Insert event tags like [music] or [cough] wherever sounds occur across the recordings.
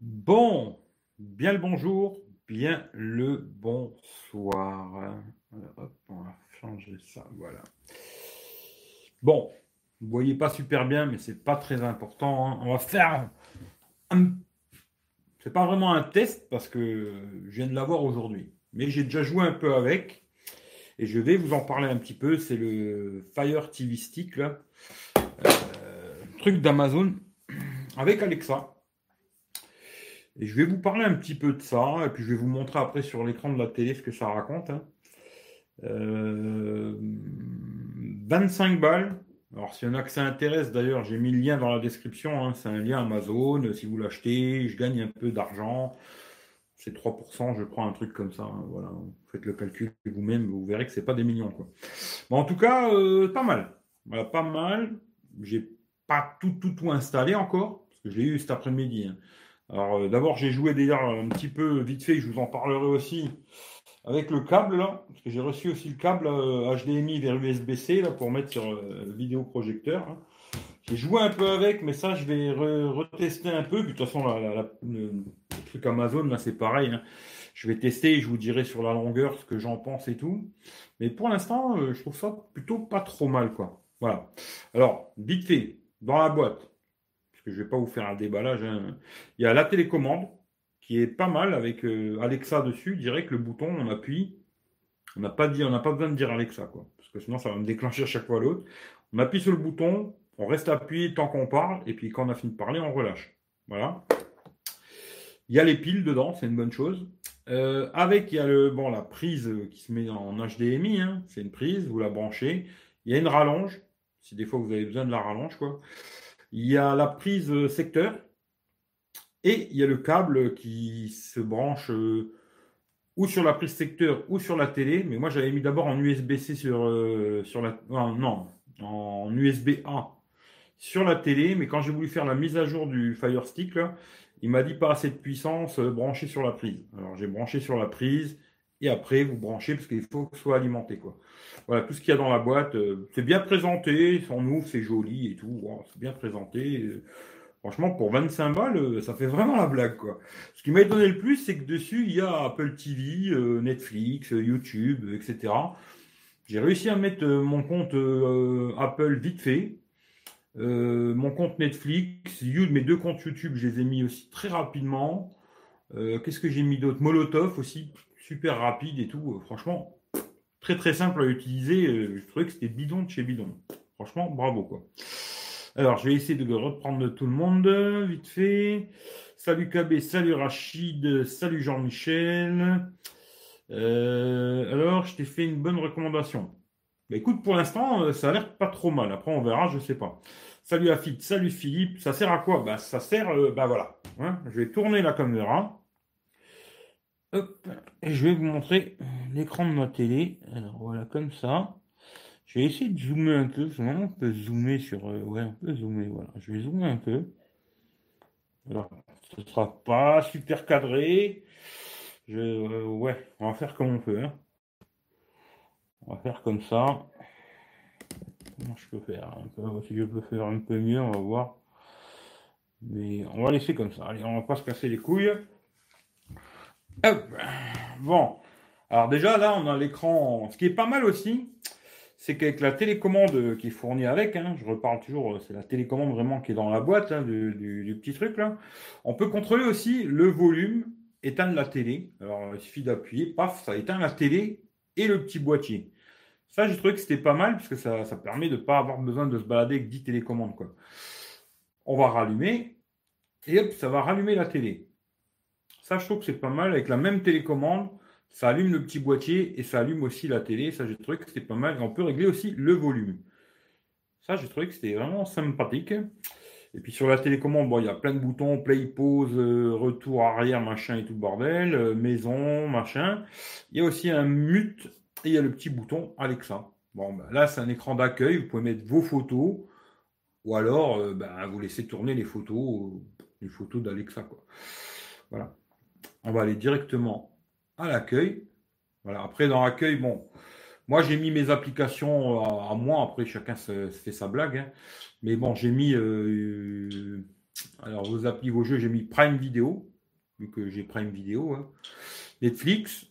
Bon, bien le bonjour, bien le bonsoir. On va changer ça, voilà. Bon, vous voyez pas super bien, mais c'est pas très important. hein. On va faire un... C'est pas vraiment un test parce que je viens de l'avoir aujourd'hui. Mais j'ai déjà joué un peu avec. Et je vais vous en parler un petit peu. C'est le Fire TV Stick, là. Euh, truc d'Amazon avec Alexa. Je vais vous parler un petit peu de ça, et puis je vais vous montrer après sur l'écran de la télé ce que ça raconte. hein. Euh, 25 balles. Alors, s'il y en a que ça intéresse, d'ailleurs, j'ai mis le lien dans la description. hein. C'est un lien Amazon. Si vous l'achetez, je gagne un peu d'argent. C'est 3%, je crois, un truc comme ça. hein. Voilà. Faites le calcul vous-même, vous verrez que c'est pas des millions. Quoi. En tout cas, euh, pas mal. Voilà, pas mal. J'ai pas tout, tout, tout installé encore, parce que je l'ai eu cet après-midi. Alors, euh, d'abord, j'ai joué d'ailleurs un petit peu vite fait, je vous en parlerai aussi avec le câble parce que j'ai reçu aussi le câble euh, HDMI vers USB-C pour mettre sur euh, le vidéoprojecteur. hein. J'ai joué un peu avec, mais ça, je vais re- retester un peu. Puis, de toute façon, la- le, truc Amazon là, c'est pareil. hein. Je vais tester et je vous dirai sur la longueur ce que j'en pense et tout. Mais pour l'instant, euh, je trouve ça plutôt pas trop mal quoi. Voilà. Alors, vite fait, dans la boîte je vais pas vous faire un déballage. hein. Il y a la télécommande qui est pas mal avec euh, Alexa dessus. Que le bouton, on appuie. On n'a pas dit, on n'a pas besoin de dire Alexa, quoi. Parce que sinon, ça va me déclencher à chaque fois l'autre. On appuie sur le bouton, on reste appuyé tant qu'on parle, et puis quand on a fini de parler, on relâche. Voilà. Il y a les piles dedans, c'est une bonne chose. Euh, avec, il y a le, bon, la prise qui se met en HDMI, hein. c'est une prise, vous la branchez. Il y a une rallonge, si des fois vous avez besoin de la rallonge, quoi. Il y a la prise euh, secteur et il y a le câble qui se branche euh, ou sur la prise secteur ou sur la télé. Mais moi, j'avais mis d'abord en USB-C sur, euh, sur la. Non, en USB-A sur la télé. Mais quand j'ai voulu faire la mise à jour du Fire Stick, il m'a dit pas assez de puissance, branché sur la prise. Alors j'ai branché sur la prise et après vous branchez parce qu'il faut que ce soit alimenté. Quoi. Voilà, tout ce qu'il y a dans la boîte, euh, c'est bien présenté, on ouvre, c'est joli et tout, c'est bien présenté. Franchement, pour 25 balles, euh, ça fait vraiment la blague, quoi. Ce qui m'a étonné le plus, c'est que dessus, il y a Apple TV, euh, Netflix, YouTube, etc. J'ai réussi à mettre mon compte Apple vite fait. Mon compte Netflix, mes deux comptes YouTube, je les ai mis aussi très rapidement. Qu'est-ce que j'ai mis d'autre? Molotov aussi, super rapide et tout. Euh, franchement, très très simple à utiliser. Euh, je trouvais que c'était bidon de chez bidon. Franchement, bravo, quoi. Alors, je vais essayer de reprendre tout le monde, vite fait. Salut KB, salut Rachid, salut Jean-Michel. Euh, alors, je t'ai fait une bonne recommandation. Bah, écoute, pour l'instant, ça a l'air pas trop mal. Après, on verra, je sais pas. Salut Afid, salut Philippe. Ça sert à quoi? Bah, ça sert, euh, bah voilà. Hein, je vais tourner la caméra. Et je vais vous montrer l'écran de ma télé. Alors, voilà, comme ça. Je vais essayer de zoomer un peu. on peut zoomer sur. euh, ouais, on peut zoomer. Voilà. Je vais zoomer un peu. Alors, ce sera pas super cadré. Je, euh, ouais, on va faire comme on peut. hein. On va faire comme ça. Comment je peux faire un peu, Si je peux faire un peu mieux, on va voir. Mais on va laisser comme ça. Allez, on va pas se casser les couilles. Bon. Alors déjà, là, on a l'écran. Ce qui est pas mal aussi, c'est qu'avec la télécommande qui est fournie avec, hein, je reparle toujours, c'est la télécommande vraiment qui est dans la boîte là, du, petit truc là, on peut contrôler aussi le volume, éteindre la télé. Alors il suffit d'appuyer, paf, ça éteint la télé et le petit boîtier. Ça, j'ai trouvé que c'était pas mal parce que ça, ça permet de ne pas avoir besoin de se balader avec 10 télécommandes. Quoi. On va rallumer et hop, ça va rallumer la télé. Ça, je trouve que c'est pas mal avec la même télécommande. Ça allume le petit boîtier et ça allume aussi la télé. Ça, j'ai trouvé que c'était pas mal. Et on peut régler aussi le volume. Ça, j'ai trouvé que c'était vraiment sympathique. Et puis sur la télécommande, bon, il y a plein de boutons, play, pause, euh, retour, arrière, machin et tout le bordel, euh, maison, machin. Il y a aussi un mute et il y a le petit bouton Alexa. Bon, ben, là, c'est un écran d'accueil. Vous pouvez mettre vos photos ou alors euh, ben, vous laissez tourner les photos, les photos d'Alexa. Voilà. On va aller directement à l'accueil. Voilà. Après, dans l'accueil, bon, moi j'ai mis mes applications à, à moi. Après, chacun se, fait sa blague. hein. Mais bon, j'ai mis euh, Alors, vos applis, vos jeux, j'ai mis Prime Video, vu que j'ai Prime Video. Hein. Netflix,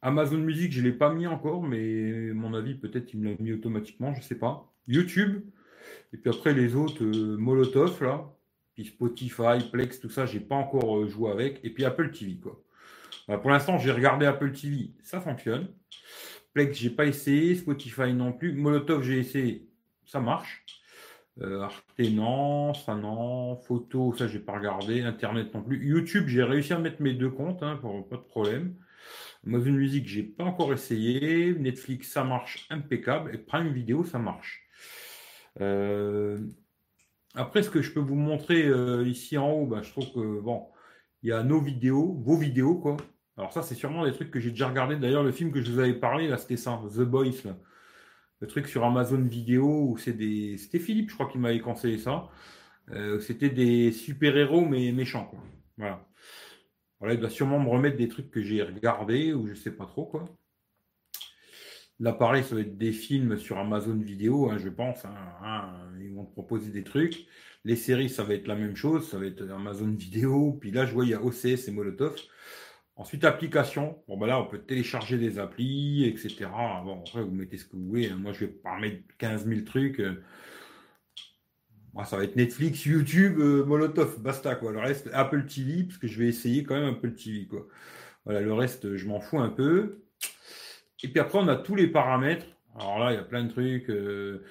Amazon Music, je ne l'ai pas mis encore, mais mon avis, peut-être il me l'a mis automatiquement, je ne sais pas. YouTube, et puis après les autres, euh, Molotov, là, puis Spotify, Plex, tout ça, j'ai pas encore euh, joué avec. Et puis Apple TV, quoi. pour l'instant, j'ai regardé Apple TV, ça fonctionne. Plex, j'ai pas essayé, Spotify non plus. Molotov, j'ai essayé, ça marche. Euh, Arte, non, ça non. Photo, ça, j'ai pas regardé. Internet non plus. YouTube, j'ai réussi à mettre mes deux comptes, hein, pas de problème. Amazon Music, j'ai pas encore essayé. Netflix, ça marche impeccable. Et Prime Video, ça marche. Euh, après, ce que je peux vous montrer euh, ici en haut, bah, je trouve que bon, il y a nos vidéos, vos vidéos, quoi. Alors ça, c'est sûrement des trucs que j'ai déjà regardé. D'ailleurs, le film que je vous avais parlé, là, c'était ça, The Boys, Le truc sur Amazon Vidéo, où c'est des. C'était Philippe, je crois, qui m'avait conseillé ça. Euh, c'était des super-héros, mais méchants, quoi. Voilà. Voilà, il doit sûrement me remettre des trucs que j'ai regardés, ou je sais pas trop, quoi. L'appareil, ça va être des films sur Amazon Vidéo, hein, je pense. Hein, hein, ils vont te proposer des trucs. Les séries, ça va être la même chose. Ça va être Amazon Vidéo. Puis là, je vois, il y a OCS et Molotov. Ensuite, application. Bon, ben là, on peut télécharger des applis, etc. Bon, après, vous mettez ce que vous voulez. Moi, je vais pas mettre 15 000 trucs. Moi, ça va être Netflix, YouTube, euh, Molotov, basta, quoi. Le reste, Apple TV, parce que je vais essayer quand même Apple TV, quoi. Voilà, le reste, je m'en fous un peu. Et puis après, on a tous les paramètres. Alors là, il y a plein de trucs. Euh.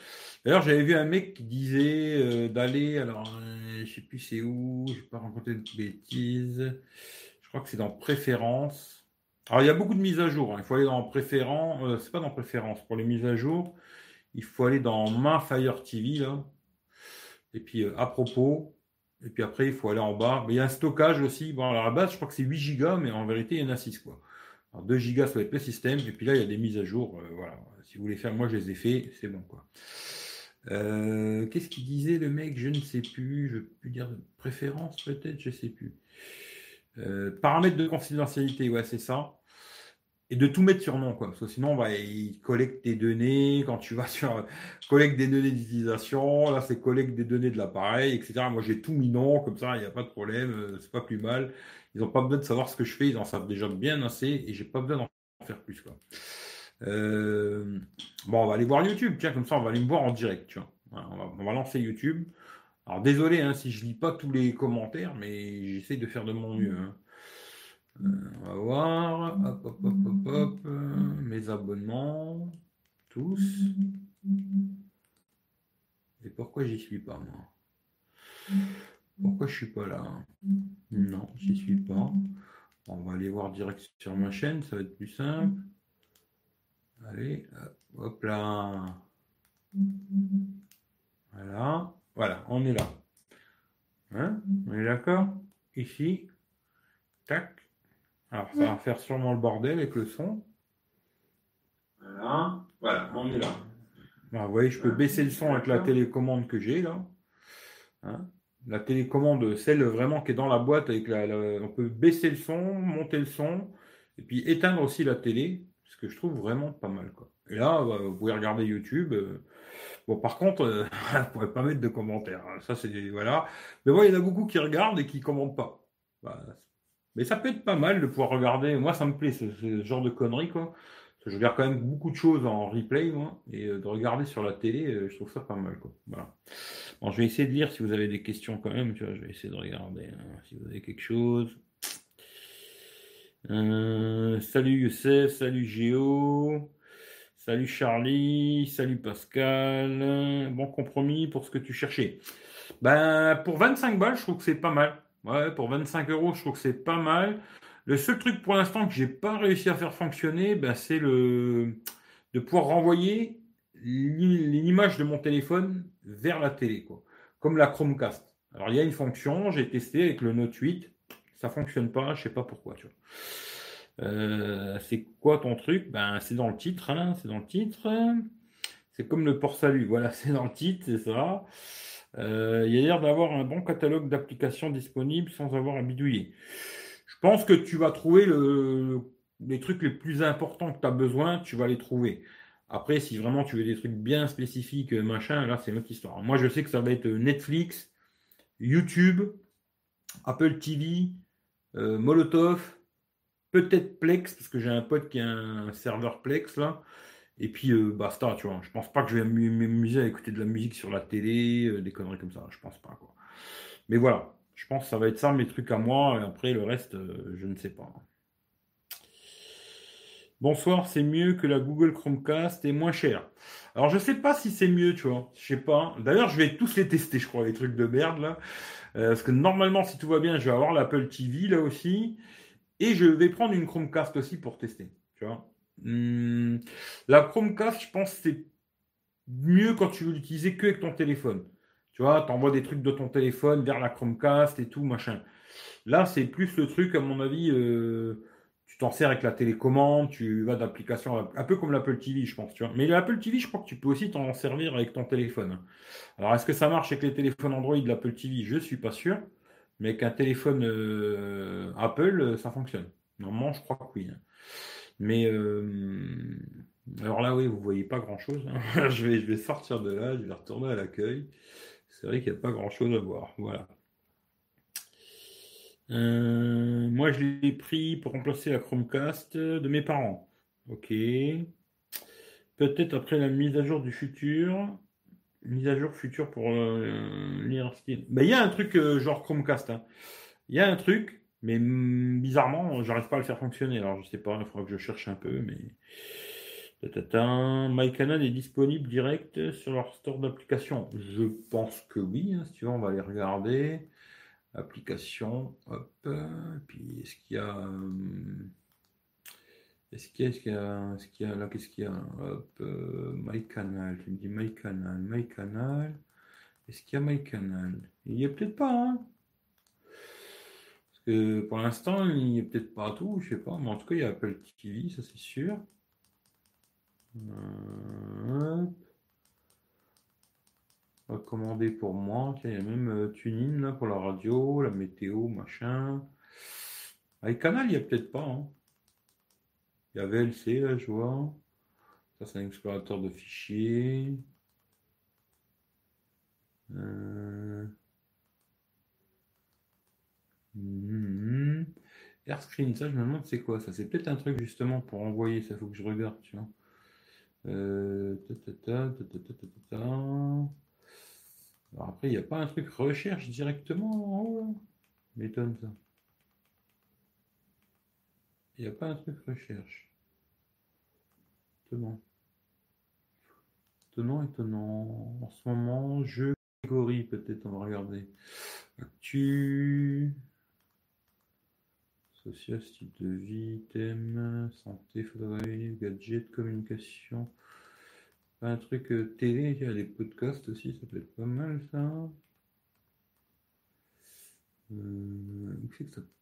D'ailleurs, j'avais vu un mec qui disait euh, d'aller. Alors, euh, je sais plus c'est où. Je vais pas raconter de bêtises. Je crois que c'est dans Préférences. Alors, il y a beaucoup de mises à jour. Hein. Il faut aller dans Préférences. c'est pas dans Préférences. Pour les mises à jour, il faut aller dans Ma Fire TV là. Et puis à propos. Et puis après, il faut aller en bas. Mais il y a un stockage aussi. Bon, alors à la base, je crois que c'est 8 Go, mais en vérité, il y en a 6 quoi. Alors 2 gigas, ça va être le système. Et puis là, il y a des mises à jour. Euh, voilà. Si vous voulez faire, moi, je les ai fait. C'est bon, quoi. Euh, qu'est-ce qu'il disait le mec? Je ne sais plus. Je peux dire de préférence, peut-être Je ne sais plus. Euh, paramètres de confidentialité, ouais, c'est ça. Et de tout mettre sur nom, quoi. Parce que sinon, bah, il collecte des données. Quand tu vas [laughs] sur collecte des données d'utilisation, là, c'est collecte des données de l'appareil, etc. Moi, j'ai tout mis non, comme ça, il n'y a pas de problème. C'est pas plus mal. Ils n'ont pas besoin de savoir ce que je fais, ils en savent déjà bien assez et j'ai pas besoin d'en faire plus. Quoi. Euh, bon, on va aller voir YouTube, tiens, comme ça on va aller me voir en direct. Tu vois. on, va, lancer YouTube. Alors désolé hein, si je lis pas tous les commentaires, mais j'essaie de faire de mon mieux. Hein. Euh, on va voir. Hop, hop, hop, hop, hop. mes abonnements. Tous. Et pourquoi j'y suis pas moi? Pourquoi je suis pas là Non, j'y suis pas. On va aller voir direct sur ma chaîne, ça va être plus simple. Allez, hop là. Voilà, voilà, on est là. Hein? On est d'accord? Ici, tac. Alors, ça va faire sûrement le bordel avec le son. Voilà, voilà, on est là. vous voyez, je peux baisser le son avec la télécommande que j'ai là. Hein? La télécommande, celle vraiment qui est dans la boîte, avec la, on peut baisser le son, monter le son, et puis éteindre aussi la télé, ce que je trouve vraiment pas mal. Quoi. Et là, bah, vous pouvez regarder YouTube. Euh, bon, par contre, euh, [laughs] vous ne pourrez pas mettre de commentaires. Hein. Ça, c'est voilà. Mais bon, il y en a beaucoup qui regardent et qui ne commentent pas. Bah, mais ça peut être pas mal de pouvoir regarder. Moi, ça me plaît, ce, ce genre de conneries, quoi. Je regarde quand même beaucoup de choses en replay, moi, et euh, de regarder sur la télé, je trouve ça pas mal, quoi. Bon, je vais essayer de lire si vous avez des questions quand même. Je vais essayer de regarder hein, si vous avez quelque chose. Euh, salut Youssef, salut Géo, salut Charlie, salut Pascal. Bon compromis pour ce que tu cherchais. Ben, pour 25 balles, je trouve que c'est pas mal. Ouais, pour 25 euros, je trouve que c'est pas mal. Le seul truc pour l'instant que j'ai pas réussi à faire fonctionner, ben, c'est de pouvoir renvoyer l'image de mon téléphone vers la télé, comme la Chromecast. Alors il y a une fonction, j'ai testé avec le Note 8, ça fonctionne pas, je sais pas pourquoi. Euh, c'est quoi ton truc? Ben c'est dans le titre, hein, c'est dans le titre. C'est comme le port salut, voilà, [laughs] c'est dans le titre, c'est ça. Euh, il y a l'air d'avoir un bon catalogue d'applications disponibles sans avoir à bidouiller. Pense que tu vas trouver le, les trucs les plus importants que tu as besoin, tu vas les trouver. Après, si vraiment tu veux des trucs bien spécifiques, machin, là, c'est notre histoire. Moi, je sais que ça va être Netflix, YouTube, Apple TV, euh, Molotov, peut-être Plex, parce que j'ai un pote qui a un serveur Plex là. Et puis euh, basta, tu vois. Je pense pas que je vais m'amuser à écouter de la musique sur la télé, euh, des conneries comme ça. Je pense pas quoi. Mais voilà, je pense que ça va être ça mes trucs à moi. Et après le reste, je ne sais pas. Bonsoir, c'est mieux que la Google Chromecast et moins cher. Alors je sais pas si c'est mieux, tu vois. Je sais pas. D'ailleurs, je vais tous les tester, je crois, les trucs de merde là. Euh, parce que normalement, si tout va bien, je vais avoir l'Apple TV là aussi. Et je vais prendre une Chromecast aussi pour tester. Tu vois. Hmm, la Chromecast, je pense c'est mieux quand tu veux l'utiliser que avec ton téléphone. Tu vois, tu envoies des trucs de ton téléphone vers la Chromecast et tout, machin. Là, c'est plus le truc, à mon avis, euh, tu t'en sers avec la télécommande, tu vas d'application, un peu comme l'Apple TV, je pense. Tu vois. Mais l'Apple TV, je crois que tu peux aussi t'en servir avec ton téléphone. Alors, est-ce que ça marche avec les téléphones Android de l'Apple TV Je ne suis pas sûr. Mais avec un téléphone euh, Apple, ça fonctionne. Normalement, je crois que oui. Hein. Mais euh, alors là, oui, vous ne voyez pas grand-chose. Hein. [laughs] je, vais, je vais sortir de là, je vais retourner à l'accueil. C'est vrai qu'il n'y a pas grand-chose à voir. Voilà. Euh, moi, je l'ai pris pour remplacer la Chromecast de mes parents. Ok. Peut-être après la mise à jour du futur. Mise à jour future pour euh, ce ben, Il y a un truc euh, genre Chromecast. Hein. Il y a un truc, mais bizarrement, j'arrive pas à le faire fonctionner. Alors, je sais pas, il faudra que je cherche un peu, mais. MyCanal est disponible direct sur leur store d'application. Je pense que oui. Hein, si tu veux, on va aller regarder. Application, hop. Puis est-ce qu'il y a. Euh, est-ce qu'il y a, est-ce qu'il y a, est-ce qu'il y a, là, qu'est-ce qu'il y a? Hop, euh, MyCanal, tu me dis MyCanal, MyCanal. Est-ce qu'il y a MyCanal? Il n'y a peut-être pas, hein Parce que pour l'instant, il n'y a peut-être pas tout, je sais pas, mais en tout cas, il y a Apple TV, ça c'est sûr. Euh, commandé pour moi. il y a même euh, là, pour la radio, la météo, machin. Avec Canal, il n'y a peut-être pas. Hein. Il y a VLC, là, je vois. Ça, c'est un explorateur de fichiers. Euh... Hmm. Airscreen, ça, je me demande c'est quoi ça? C'est peut-être un truc justement pour envoyer, ça faut que je regarde, tu vois. Euh... Alors après, il n'y a pas un truc recherche directement en haut M'étonne ça. Il n'y a pas un truc recherche. Étonnant. Étonnant, étonnant. En ce moment, jeu catégorie, peut-être, on va regarder. Actu. Social, style de vie, thème, santé, photographie, gadget, communication. Un truc euh, télé, il y a les podcasts aussi, ça peut être pas mal ça. Euh,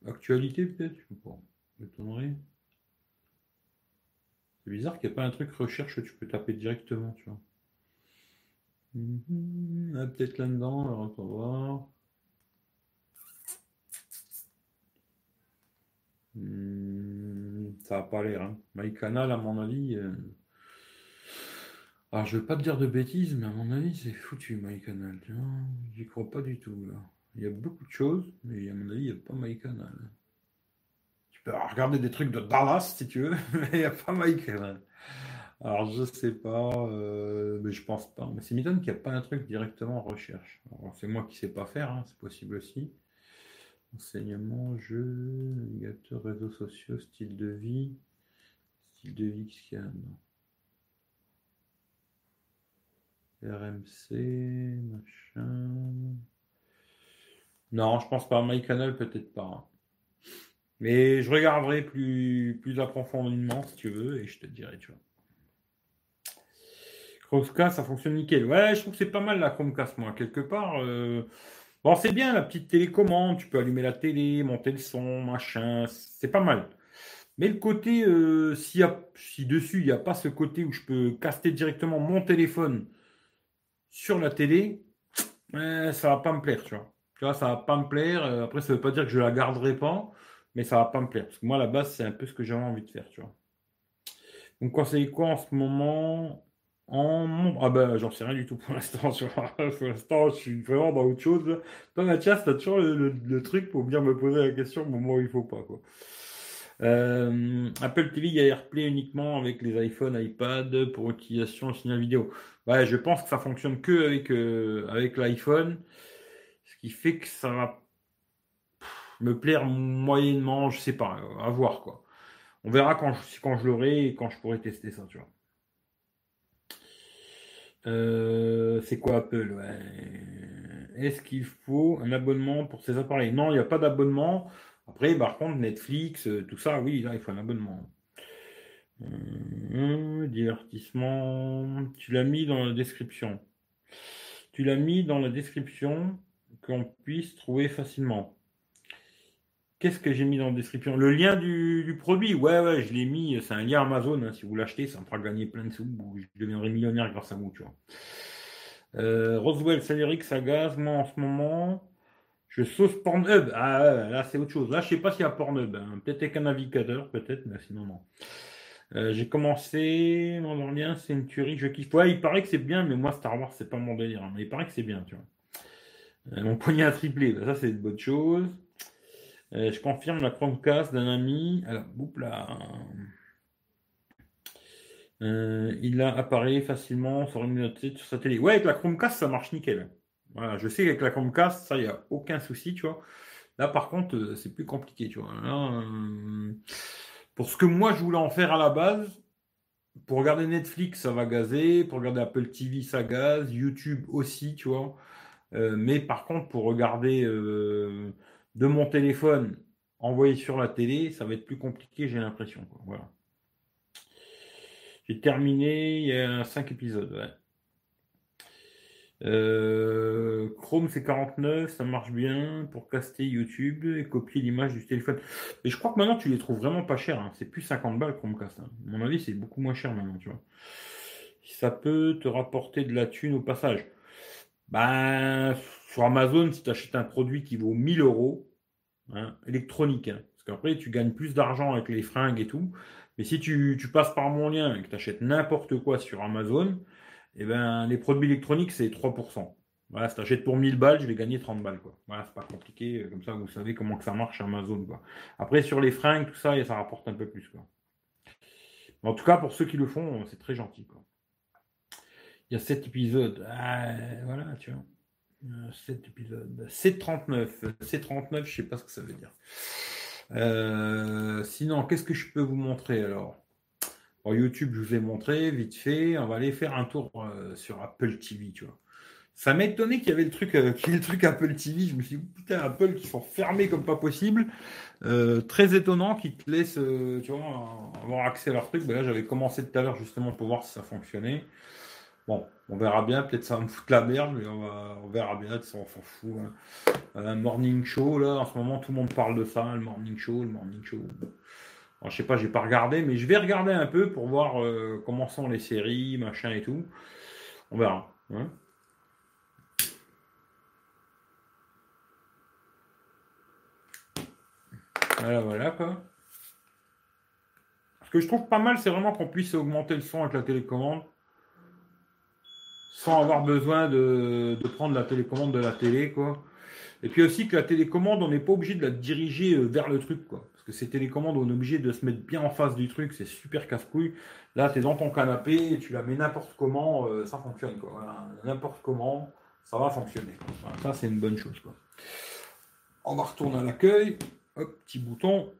actualité peut-être, je sais pas. C'est bizarre qu'il n'y ait pas un truc recherche que tu peux taper directement, tu vois. Mhm. Ah, peut-être là-dedans, alors on va voir. Hmm, ça n'a pas l'air. Hein. MyCanal, à mon avis. Euh, alors, je ne veux pas te dire de bêtises, mais à mon avis, c'est foutu, MyCanal. J'y crois pas du tout. Il y a beaucoup de choses, mais à mon avis, il n'y a pas MyCanal. Tu peux regarder des trucs de Dallas, si tu veux, [laughs] mais il n'y a pas MyCanal. Alors, je sais pas, euh, mais je pense pas. Mais c'est m'étonne qu'il n'y a pas un truc directement en recherche. C'est moi qui ne sais pas faire, hein, c'est possible aussi. Enseignement, jeu, navigateur, réseaux sociaux, style de vie. Style de vie, a RMC, machin. Non, je pense pas. MyCanal, peut-être pas. Hein. Mais je regarderai plus, plus approfondément si tu veux et je te dirai, tu vois. Chromecast, ça fonctionne nickel. Ouais, je trouve que c'est pas mal la Chromecast, moi, quelque part. Euh, bon, c'est bien la petite télécommande. Tu peux allumer la télé, monter le son, machin. C'est pas mal. Mais le côté, euh, si, dessus, il n'y a pas ce côté où je peux caster directement mon téléphone sur la télé, ça ça va pas me plaire, tu vois. Tu vois, ça va pas me plaire. Euh, après, ça veut pas dire que je la garderai pas, mais ça va pas me plaire. Parce que moi, à la base, c'est un peu ce que j'avais envie de faire, tu vois. Donc, conseillez quoi en ce moment? En... Ah ben, j'en sais rien du tout pour l'instant. [laughs] pour l'instant, je suis vraiment dans autre chose. Toi, Mathias, t'as toujours le, truc pour bien me poser la question au moment où il faut pas, quoi. Euh, Apple TV, il y a AirPlay uniquement avec les iPhones, iPad pour utilisation signal vidéo. Ouais, je pense que ça fonctionne que avec, euh, avec l'iPhone, ce qui fait que ça va me plaire moyennement, je sais pas, à voir quoi. On verra quand je, quand je l'aurai et quand je pourrai tester ça, tu vois. Euh, c'est quoi Apple Est-ce qu'il faut un abonnement pour ces appareils? Non, il n'y a pas d'abonnement. Après, par contre, Netflix, euh, tout ça, oui, là, il faut un abonnement. Euh, divertissement. Tu l'as mis dans la description. Tu l'as mis dans la description qu'on puisse trouver facilement. Qu'est-ce que j'ai mis dans la description? Le lien du, produit, ouais, ouais, je l'ai mis. C'est un lien Amazon. Hein, si vous l'achetez, ça me fera gagner plein de sous. Je deviendrai millionnaire grâce à vous, tu vois. Euh, Roswell, Saléric, Sagaz, moi en ce moment, je sauce Pornhub. Ah, là, c'est autre chose. Là, je sais pas s'il y a Pornhub. Hein. Peut-être avec un navigateur, peut-être, mais sinon, non. Euh, j'ai commencé, mon lien, c'est une tuerie, je kiffe. Ouais, il paraît que c'est bien, mais moi, Star Wars, c'est pas mon délire. Hein. Mais il paraît que c'est bien, tu vois. Euh, mon poignet à tripler, bah, ça, c'est une bonne chose. Euh, je confirme la Chromecast d'un ami. Alors, là. Euh, il a appareil facilement sur sa télé. Ouais, avec la Chromecast, ça marche nickel. Voilà, je sais qu'avec la Chromecast, ça, il n'y a aucun souci, tu vois. Là, par contre, euh, c'est plus compliqué, tu vois. pour ce que moi, je voulais en faire à la base, pour regarder Netflix, ça va gazer. Pour regarder Apple TV, ça gaze. YouTube aussi, tu vois. mais par contre, pour regarder de mon téléphone envoyé sur la télé, ça va être plus compliqué, j'ai l'impression. Voilà. J'ai terminé, il y a 5 épisodes. Euh, Chrome c'est 49, ça marche bien pour caster YouTube et copier l'image du téléphone. Mais je crois que maintenant tu les trouves vraiment pas chers. Hein. C'est plus 50 balles Chromecast. Hein. À mon avis, c'est beaucoup moins cher maintenant, tu. Ça peut te rapporter de la thune au passage. Ben, sur Amazon, si tu achètes un produit qui vaut 1000 euros, hein, électronique, hein, parce qu'après, tu gagnes plus d'argent avec les fringues et tout. Mais si tu, passes par mon lien et que tu achètes n'importe quoi sur Amazon, eh ben, les produits électroniques, c'est 3%. Voilà, si tu achètes pour 1000 balles, je vais gagner 30 balles. Quoi. Voilà, c'est pas compliqué. Comme ça, vous savez comment que ça marche Amazon. Quoi. Après, sur les fringues, tout ça, ça rapporte un peu plus. Quoi. En tout cas, pour ceux qui le font, c'est très gentil. Quoi. Il y a 7 épisodes. Ah, voilà, tu vois. 7 épisodes. C39. C39, je sais pas ce que ça veut dire. Euh, sinon, qu'est-ce que je peux vous montrer alors? YouTube, je vous ai montré vite fait. On va aller faire un tour euh, sur Apple TV, tu vois. Ça m'a étonné qu'il y avait le truc, euh, [laughs] qu'il y ait le truc Apple TV. Je me suis dit, putain, Apple qui sont fermés comme pas possible. très étonnant qu'ils te laissent, tu avoir accès à leur truc. Ben là, j'avais commencé tout à l'heure justement pour voir si ça fonctionnait. Bon, on verra bien, peut-être ça va me foutre la merde, mais on, verra bien, on s'en fout. Hein. Un morning show, là, en ce moment, tout le monde parle de ça, le morning show, le morning show. Je je sais pas, j'ai pas regardé, mais je vais regarder un peu pour voir euh, comment sont les séries, machin et tout. On verra. Hein. Voilà, voilà quoi. Ce que je trouve pas mal, c'est vraiment qu'on puisse augmenter le son avec la télécommande sans avoir besoin de, prendre la télécommande de la télé, quoi. Et puis aussi que la télécommande, on n'est pas obligé de la diriger euh, vers le truc, quoi. Parce que ces télécommandes, on est obligé de se mettre bien en face du truc, c'est super casse-couille. Là, tu es dans ton canapé, tu la mets n'importe comment, euh, ça fonctionne, quoi. N'importe comment, ça va fonctionner. ça, c'est une bonne chose, quoi. On va retourner à l'accueil. Hop, petit bouton.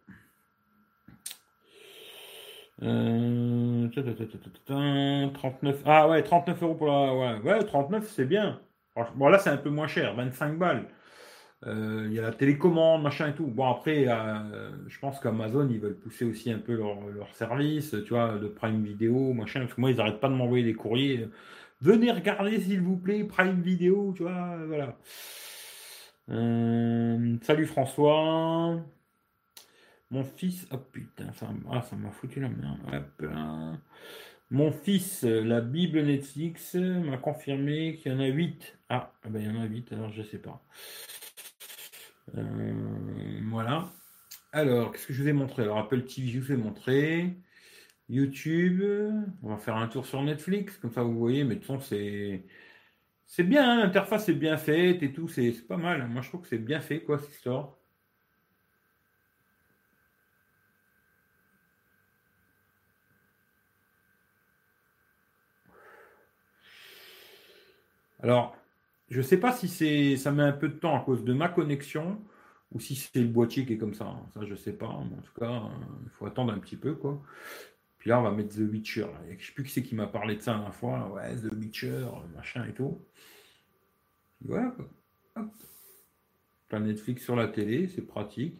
39. Ah ouais, 39 euros pour la. Ouais, ouais 39, c'est bien. Bon, là, c'est un peu moins cher, 25 balles. Euh, il y a la télécommande, machin et tout. Bon, après, euh, je pense qu'Amazon, ils veulent pousser aussi un peu leur, service, tu vois, de Prime Video, machin. Parce que moi, ils n'arrêtent pas de m'envoyer des courriers. Venez regarder, s'il vous plaît, Prime Video, tu vois, voilà. Euh, salut François. Mon fils, oh putain, ça ah, m'a foutu la main. Mon fils, la Bible Netflix m'a confirmé qu'il y en a 8. Ah, ah, ben il y en a 8, alors je sais pas. Euh, voilà. Alors, qu'est-ce que je vous ai montré Alors, Apple TV, je vous ai montré. YouTube, on va faire un tour sur Netflix, comme ça vous voyez, mais de toute c'est c'est bien, hein, l'interface est bien faite et tout, c'est pas mal. Moi je trouve que c'est bien fait quoi cette histoire. Alors, je ne sais pas si c'est ça met un peu de temps à cause de ma connexion ou si c'est le boîtier qui est comme ça. Hein. Ça, je ne sais pas. en tout cas, euh, il faut attendre un petit peu. quoi. Puis là, on va mettre The Witcher. Je ne sais plus qui c'est qui m'a parlé de ça la fois. Ouais, The Witcher, machin et tout. voilà. Hop. Plein Netflix sur la télé, c'est pratique.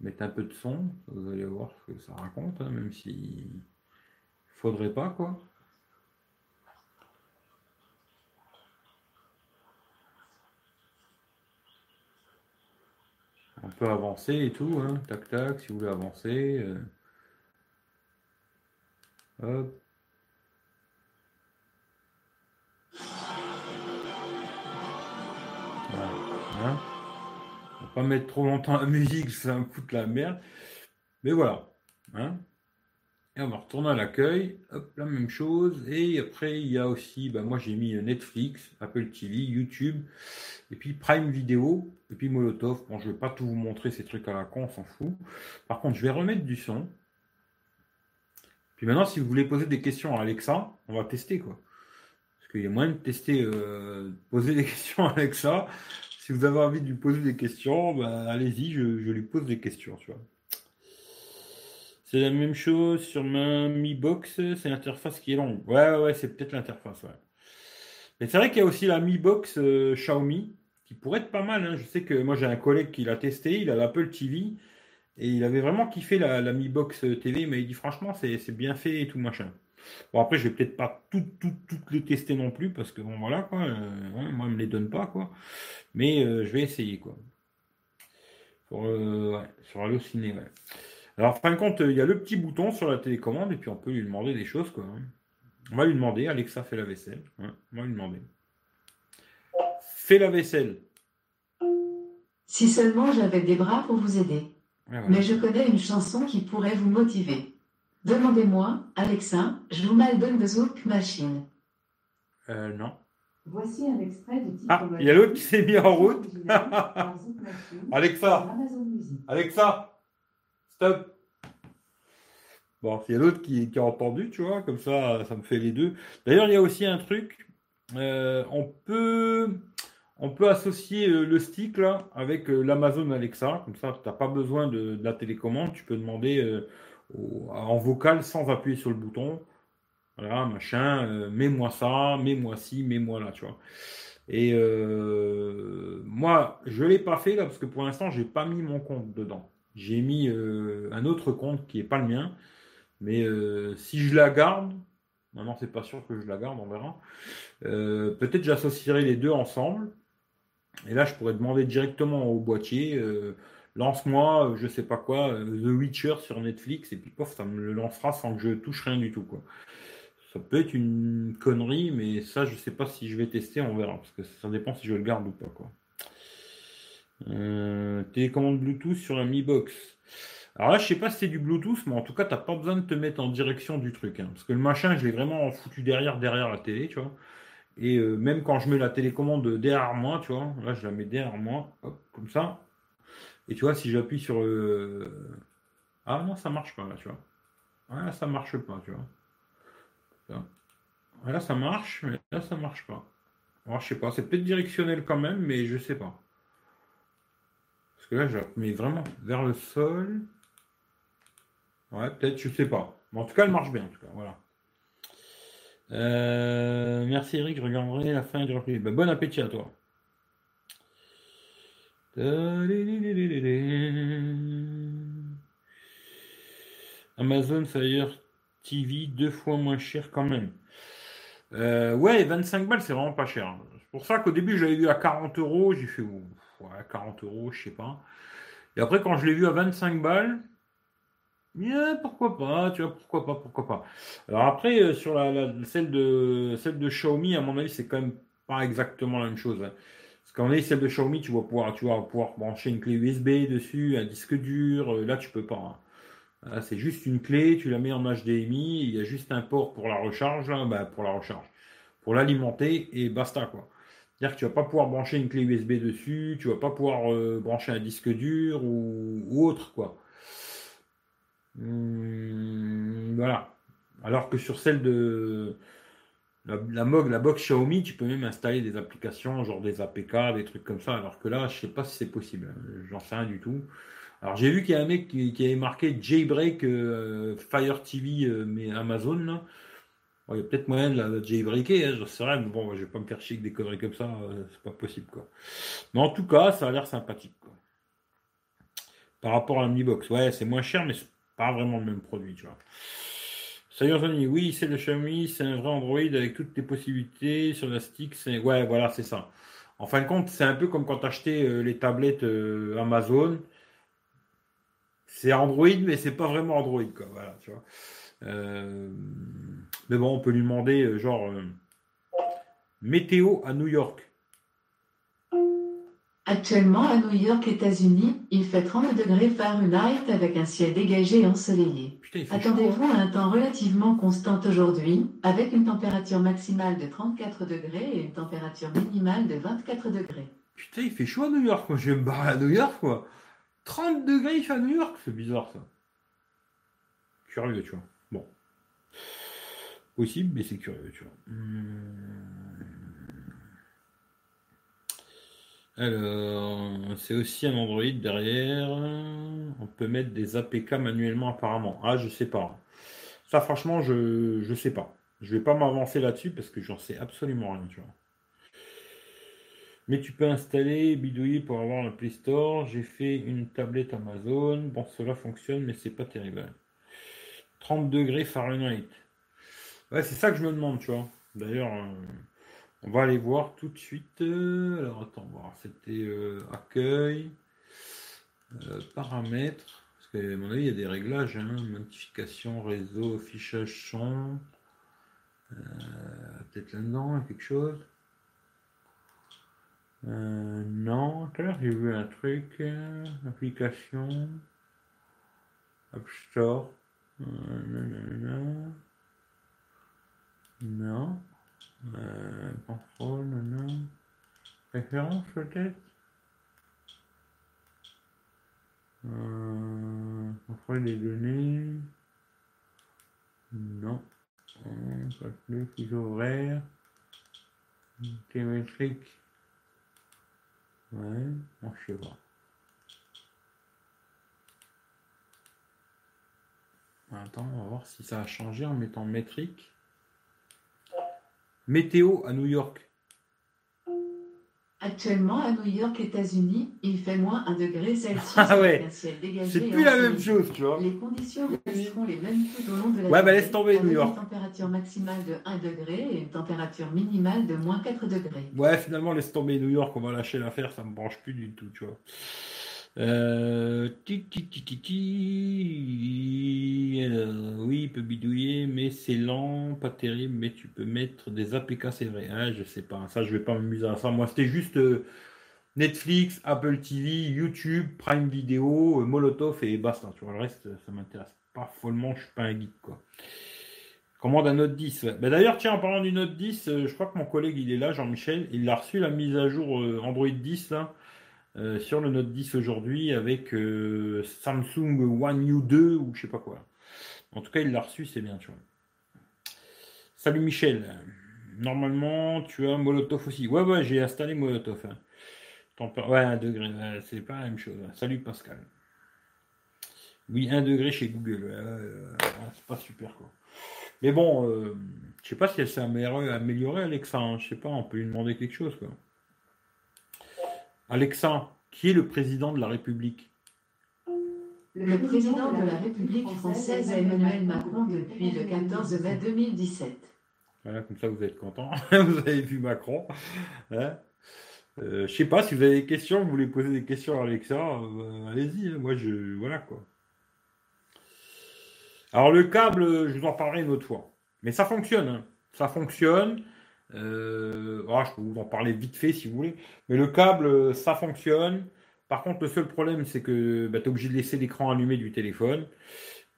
Mettre un peu de son, vous allez voir ce que ça raconte, hein, même si faudrait pas, quoi. On peut avancer et tout, hein. tac tac, si vous voulez avancer. Euh. Hop. Voilà. Hein. On va pas mettre trop longtemps la musique, [laughs] ça me coûte la merde. Mais voilà. Hein. Et on va retourner à l'accueil, hop, la même chose. Et après, il y a aussi, bah, moi j'ai mis Netflix, Apple TV, YouTube, et puis Prime Video, et puis Molotov. Bon, je vais pas tout vous montrer ces trucs à la con, on s'en fout. Par contre, je vais remettre du son. Puis maintenant, si vous voulez poser des questions à Alexa, on va tester quoi. Parce qu'il y a moyen de tester, euh, poser des [laughs] questions à Alexa. Si vous avez envie de lui poser des questions, bah, allez-y, je, je lui pose des questions, tu vois. C'est la même chose sur ma Mi Box, c'est l'interface qui est longue. Ouais, ouais, c'est peut-être l'interface, ouais. Mais c'est vrai qu'il y a aussi la Mi Box euh, Xiaomi qui pourrait être pas mal. Hein. Je sais que moi j'ai un collègue qui l'a testé, il a l'Apple TV et il avait vraiment kiffé la, Mi Box TV, mais il dit franchement c'est bien fait et tout machin. Bon après je vais peut-être pas toutes les tester non plus parce que bon voilà quoi, euh, moi je me les donne pas quoi. Mais euh, je vais essayer quoi. Sur, ouais, sur Allociné, ouais. Alors, en fin de compte, il y a le petit bouton sur la télécommande et puis on peut lui demander des choses. Quoi. On va lui demander, Alexa fait la vaisselle. on va lui demander. Fais la vaisselle. Si seulement j'avais des bras pour vous aider. Mais je connais une chanson qui pourrait vous motiver. Demandez-moi, Alexa, je vous mal donne de Zouk Machine. Euh, non. Voici un extrait du titre. Ah, il y a l'autre qui s'est mis en route. [laughs] Alexa. Alexa. Bon, a l'autre qui, a entendu, tu vois, comme ça, ça me fait les deux. D'ailleurs, il y a aussi un truc, euh, on peut, associer euh, le stick là avec euh, l'Amazon Alexa, comme ça, tu n'as pas besoin de, la télécommande, tu peux demander en vocal sans appuyer sur le bouton. Voilà, machin, mets-moi ça, mets-moi ci, mets-moi là, tu vois. Et moi, je ne l'ai pas fait là parce que pour l'instant, j'ai pas mis mon compte dedans. J'ai mis euh, un autre compte qui n'est pas le mien. Mais euh, si je la garde, maintenant c'est pas sûr que je la garde, on verra. Euh, peut-être j'associerai les deux ensemble. Et là, je pourrais demander directement au boîtier, lance-moi, je sais pas quoi, The Witcher sur Netflix, et puis pof, ça me le lancera sans que je touche rien du tout, quoi. Ça peut être une connerie, mais ça, je sais pas si je vais tester, on verra, parce que ça dépend si je le garde ou pas, quoi. Euh, télécommande Bluetooth sur la Mi Box. Alors là, je sais pas si c'est du Bluetooth, mais en tout cas, tu n'as pas besoin de te mettre en direction du truc. Hein. parce que le machin, je l'ai vraiment foutu derrière, derrière la télé, tu vois. Et euh, même quand je mets la télécommande derrière moi, tu vois, là, je la mets derrière moi, comme ça. Et tu vois, si j'appuie sur le. Ah non, ça marche pas, là, tu vois. Là, ça marche pas, tu vois. Là, ça marche, mais là, ça marche pas. Alors, je sais pas, c'est peut-être directionnel quand même, mais je sais pas là, je mets vraiment vers le sol. Ouais, peut-être, je sais pas. Mais en tout cas, elle marche bien, en tout cas. Voilà. Euh, merci Eric, je regarderai la fin du replay. Ben, bon appétit à toi. Amazon Fire TV deux fois moins cher quand même. Euh, ouais, 25 balles, c'est vraiment pas cher. C'est pour ça qu'au début, je l'avais vu à 40 euros. J'ai fait, à 40 euros, je sais pas. Et après, quand je l'ai vu à 25 balles, bien, pourquoi pas, tu vois, pourquoi pas, pourquoi pas. Alors après, euh, sur la, celle, de, celle de Xiaomi, à mon avis, c'est quand même pas exactement la même chose. Hein. Parce qu'en est celle de Xiaomi, tu vas pouvoir, tu vas pouvoir brancher une clé USB dessus, un disque dur. Euh, là, tu peux pas. Hein. c'est juste une clé, tu la mets en HDMI, il y a juste un port pour la recharge, bah, pour la recharge, pour l'alimenter et basta quoi. C'est-à-dire que tu vas pas pouvoir brancher une clé USB dessus, tu vas pas pouvoir euh, brancher un disque dur ou, autre quoi. Hum, voilà. Alors que sur celle de la, MOG, la box Xiaomi, tu peux même installer des applications, genre des APK, des trucs comme ça. Alors que là, je sais pas si c'est possible. J'en sais rien du tout. Alors j'ai vu qu'il y a un mec qui, avait marqué Jailbreak euh, Fire TV, euh, mais Amazon. Là. Il y a peut-être moyen de la jailbreaker, hein, j'en sais rien, mais bon, je vais pas me faire chier avec des conneries comme ça, euh, c'est pas possible. quoi. Mais en tout cas, ça a l'air sympathique. Par rapport à l'Omnibox, ouais, c'est moins cher, mais c'est pas vraiment le même produit, tu vois. Salut Anthony, oui, c'est le Xiaomi, c'est un vrai Android avec toutes les possibilités sur la stick. C'est... Ouais, voilà, c'est ça. En fin de compte, c'est un peu comme quand tu achetais les tablettes Amazon c'est Android, mais c'est pas vraiment Android, quoi. Voilà, tu vois. Euh, mais bon, on peut lui demander, euh, genre, euh, météo à New York. Actuellement, à New York, États-Unis, il fait 30 degrés Fahrenheit avec un ciel dégagé et ensoleillé. Attendez-vous à un temps relativement constant aujourd'hui, avec une température maximale de 34 degrés et une température minimale de 24 degrés. Putain, il fait chaud à New York. Moi, je vais me barrer à New York, quoi. 30 degrés, il fait à New York. C'est bizarre, ça. Curieux, tu vois. Possible, mais c'est curieux, tu vois. Hmm. Alors, c'est aussi un Android derrière. On peut mettre des APK manuellement apparemment. Ah, je sais pas. Ça, franchement, je je sais pas. Je vais pas m'avancer là-dessus parce que j'en sais absolument rien, tu vois. Mais tu peux installer, bidouiller pour avoir le Play Store. J'ai fait une tablette Amazon. Bon, cela fonctionne, mais c'est pas terrible. 30 degrés Fahrenheit. C'est ça que je me demande, tu vois. D'ailleurs, euh, on va aller voir tout de suite. alors, attends, voir. C'était euh, accueil, euh, paramètres. Parce qu'à mon avis, il y a des réglages. Hein, réseau, affichage son. Peut-être là-dedans, quelque chose. Euh, non, tout j'ai vu un truc, euh, application, App Store, euh, non, euh, contrôle, non, référence peut-être, euh, contrôle des données, non, euh, contenu, fuseau horaire, télémétrique, Ouais, bon, je sais pas. Attends, on va voir si ça a changé en mettant métrique. Météo à New York. Actuellement, à New York, États-Unis, il fait moins 1 degré Celsius. [laughs] Ah ouais. C'est plus la même chose, tu vois. Les conditions resteront les mêmes tout au long de la Ouais, bah laisse tomber New York. Une température maximale de 1 degré et une température minimale de moins 4 degrés. Ouais, finalement, laisse tomber New York, on va lâcher l'affaire, ça me branche plus du tout, tu vois. Euh, oui, il peut bidouiller, mais c'est lent, pas terrible, mais tu peux mettre des APK, c'est vrai. Hein, je sais pas, ça je vais pas m'amuser à ça. Moi, c'était juste euh, Netflix, Apple TV, YouTube, Prime Video, euh, Molotov et basta. Tu vois, le reste, ça m'intéresse pas follement, je suis pas un geek, quoi. Commande un Note 10. Bah, D'ailleurs, tiens, en parlant du Note 10, euh, je crois que mon collègue, il est là, Jean-Michel, il a reçu la mise à jour Android 10, là. Euh, sur le Note 10 aujourd'hui avec euh, Samsung One U2 ou je sais pas quoi. En tout cas, il l'a reçu, c'est bien, tu vois. Salut Michel. Normalement, tu as Molotov aussi. Ouais, ouais, j'ai installé Molotov. Hein. Ouais, un degré, c'est pas la même chose. Salut Pascal. Oui, un degré chez Google. c'est pas super quoi. Mais bon, euh, je sais pas si elle s'est améliorée, Alexa. Hein. Je sais pas, on peut lui demander quelque chose quoi. Alexa, qui est le président de la République? Le président de la République française est Emmanuel Macron depuis le 14 mai 2017. Voilà, comme ça vous êtes content. [laughs] vous avez vu Macron. Hein? Euh, je sais pas si vous avez des questions, vous voulez poser des questions à Alexa, euh, allez-y. Hein. moi, je voilà quoi. Alors le câble, je vous en parlerai une autre fois. Mais ça fonctionne. Hein. Ça fonctionne. Euh, oh, je peux vous en parler vite fait si vous voulez. Mais le câble, ça fonctionne. Par contre, le seul problème, c'est que bah, tu es obligé de laisser l'écran allumé du téléphone.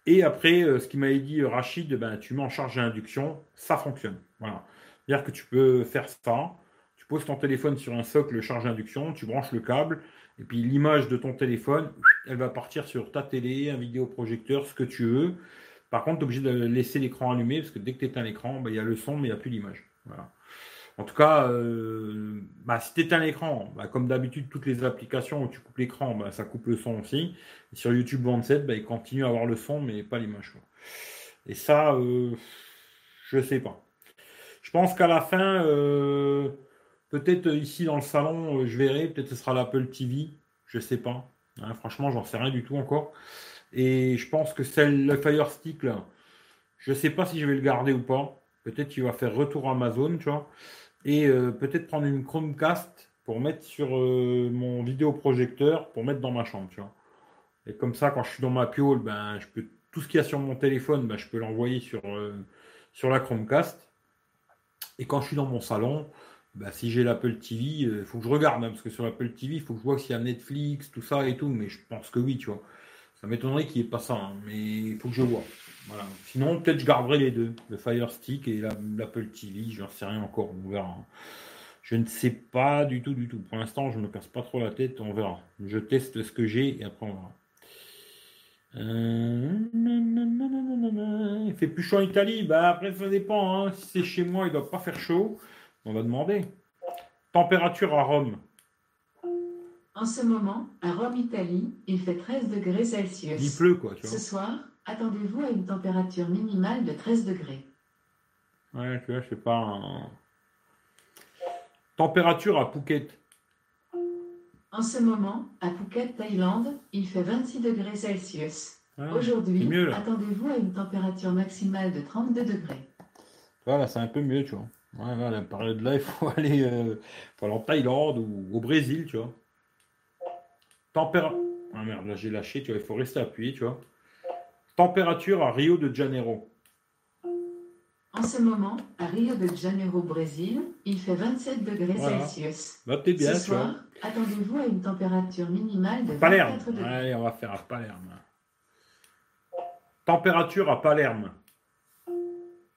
Et après, euh, ce qu'il m'avait dit Rachid, ben, tu mets en charge à induction, ça fonctionne. Voilà. C'est-à-dire que tu peux faire ça. Tu poses ton téléphone sur un socle charge induction, tu branches le câble, et puis l'image de ton téléphone, elle va partir sur ta télé, un vidéoprojecteur, ce que tu veux. Par contre, tu es obligé de laisser l'écran allumé, parce que dès que tu éteins l'écran, ben, il y a le son, mais il n'y a plus l'image. Voilà. En tout cas, euh, bah, si tu éteins l'écran, bah, comme d'habitude, toutes les applications où tu coupes l'écran, bah, ça coupe le son aussi. sur YouTube 27, bah, il continue à avoir le son, mais pas l'image. Et ça, euh, je sais pas. Je pense qu'à la fin, euh, peut-être ici dans le salon, je verrai, peut-être ce sera l'Apple TV, je sais pas. Hein, franchement, j'en sais rien du tout encore. Et je pense que celle, le Fire Stick, là, je sais pas si je vais le garder ou pas. Peut-être qu'il va faire retour Amazon, tu vois et euh, peut-être prendre une Chromecast pour mettre sur euh, mon vidéoprojecteur pour mettre dans ma chambre, tu vois. Et comme ça, quand je suis dans ma piole, ben, je peux tout ce qu'il y a sur mon téléphone, ben, je peux l'envoyer sur, euh, sur la Chromecast. Et quand je suis dans mon salon, ben, si j'ai l'Apple TV, il faut que je regarde, hein, parce que sur l'Apple TV, il faut que je vois s'il y a Netflix, tout ça et tout, mais je pense que oui, tu vois. Ça m'étonnerait qu'il n'y ait pas ça, hein, mais il faut que je vois. Voilà. Sinon, peut-être je garderai les deux, le Fire Stick et l'Apple TV, je n'en sais rien encore, on verra. Je ne sais pas du tout, du tout. Pour l'instant, je ne me casse pas trop la tête, on verra. Je teste ce que j'ai et après on verra. Euh, il fait plus chaud en Italie, bah après ça dépend. Hein. Si c'est chez moi, il ne doit pas faire chaud. On va demander. Température à Rome. En ce moment, à Rome, Italie, il fait 13 degrés Celsius. Il pleut quoi. Ce soir, attendez-vous à une température minimale de 13 degrés. Ouais, tu vois, je sais pas. Température à Phuket. En ce moment, à Phuket, Thaïlande, il fait 26 degrés Celsius. Ah, Aujourd'hui, attendez-vous à une température maximale de 32 degrés. Voilà, c'est un peu mieux, tu vois. Ouais, là, la période là, il faut [laughs] aller, euh, faut aller en Thaïlande ou au Brésil, tu vois. Température. Ah merde, là j'ai lâché, tu vois, il faut rester appuyé, tu vois. Température à Rio de Janeiro. En ce moment, à Rio de Janeiro, Brésil, il fait 27 degrés Celsius. Bah, bien, ce soir, attendez-vous à une température minimale de Palerme. degrés. Allez, on va faire à Palerme. Température à Palerme.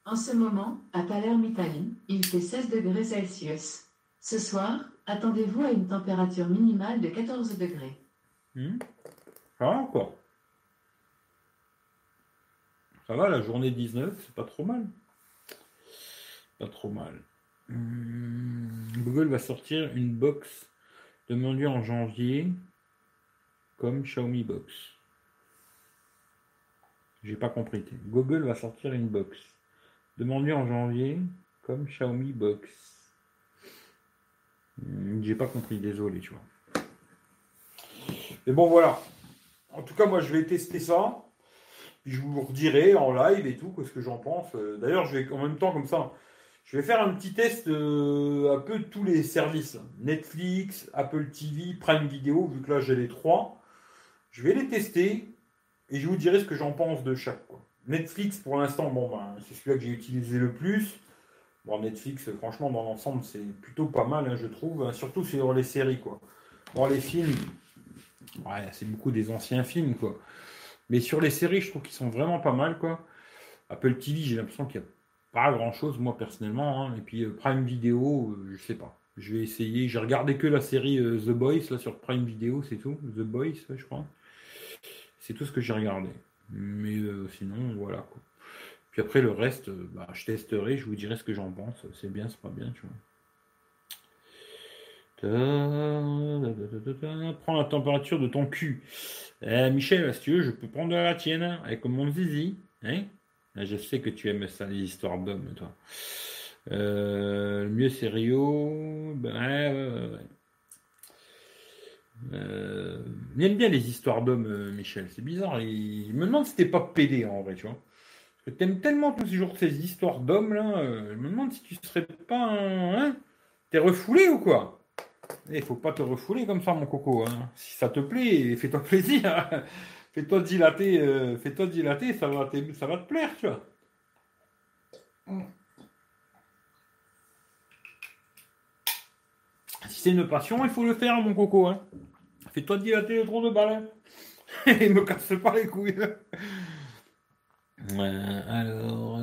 En ce moment, à Palerme, Italie, il fait 16 degrés Celsius. Ce soir, attendez-vous à une température minimale de 14 degrés. Hmm. Ça va quoi ça va, la journée 19, c'est pas trop mal. Pas trop mal. Hmm, Google va sortir une box de menu en janvier comme Xiaomi Box. J'ai pas compris. Google va sortir une box demandé en janvier comme Xiaomi Box. Hmm, j'ai pas compris, désolé, tu vois. Mais bon, voilà. En tout cas, moi, je vais tester ça je vous redirai en live et tout, ce que j'en pense. Euh, d'ailleurs, je vais en même temps comme ça, je vais faire un petit test euh, un peu de tous les services. Netflix, Apple TV, Prime Video, vu que là j'ai les trois. Je vais les tester et je vous dirai ce que j'en pense de chaque. Netflix, pour l'instant, bon, ben, c'est celui-là que j'ai utilisé le plus. Bon, Netflix, franchement, dans l'ensemble, c'est plutôt pas mal, hein, je trouve. Hein, surtout sur les séries, quoi. Bon, les films, ouais, c'est beaucoup des anciens films, quoi. Mais sur les séries, je trouve qu'ils sont vraiment pas mal, quoi. Apple TV, j'ai l'impression qu'il n'y a pas grand chose, moi, personnellement. Hein. Et puis euh, Prime Video, je euh, je sais pas. Je vais essayer. J'ai regardé que la série euh, The Boys, là, sur Prime Video, c'est tout. The Boys, je crois. C'est tout ce que j'ai regardé. Mais sinon, voilà. Puis après, le reste, bah, je testerai, je vous dirai ce que j'en pense. C'est bien, c'est pas bien, tu vois. Prends la température de ton cul. Eh, Michel, si tu veux, je peux prendre la tienne avec mon zizi. Hein je sais que tu aimes ça, les histoires d'hommes, toi. Euh, le mieux, c'est Rio. Ben, ouais, ouais. Euh, il aime bien les histoires d'hommes, euh, Michel. C'est bizarre. Il... me demande si t'es pas pédé en vrai, tu vois. Parce que t'aimes tellement tous ces jours ces histoires d'hommes là. je me demande si tu serais pas. Hein T'es refoulé ou quoi? Il eh, faut pas te refouler comme ça, mon coco. Hein. Si ça te plaît, fais-toi plaisir. [laughs] fais-toi dilater, euh, fais-toi dilater, ça va, te, plaire, tu vois. Si c'est une passion, il faut le faire, mon coco. Hein. Fais-toi dilater le tronc de balle. Hein. [laughs] Et me casse pas les couilles. alors,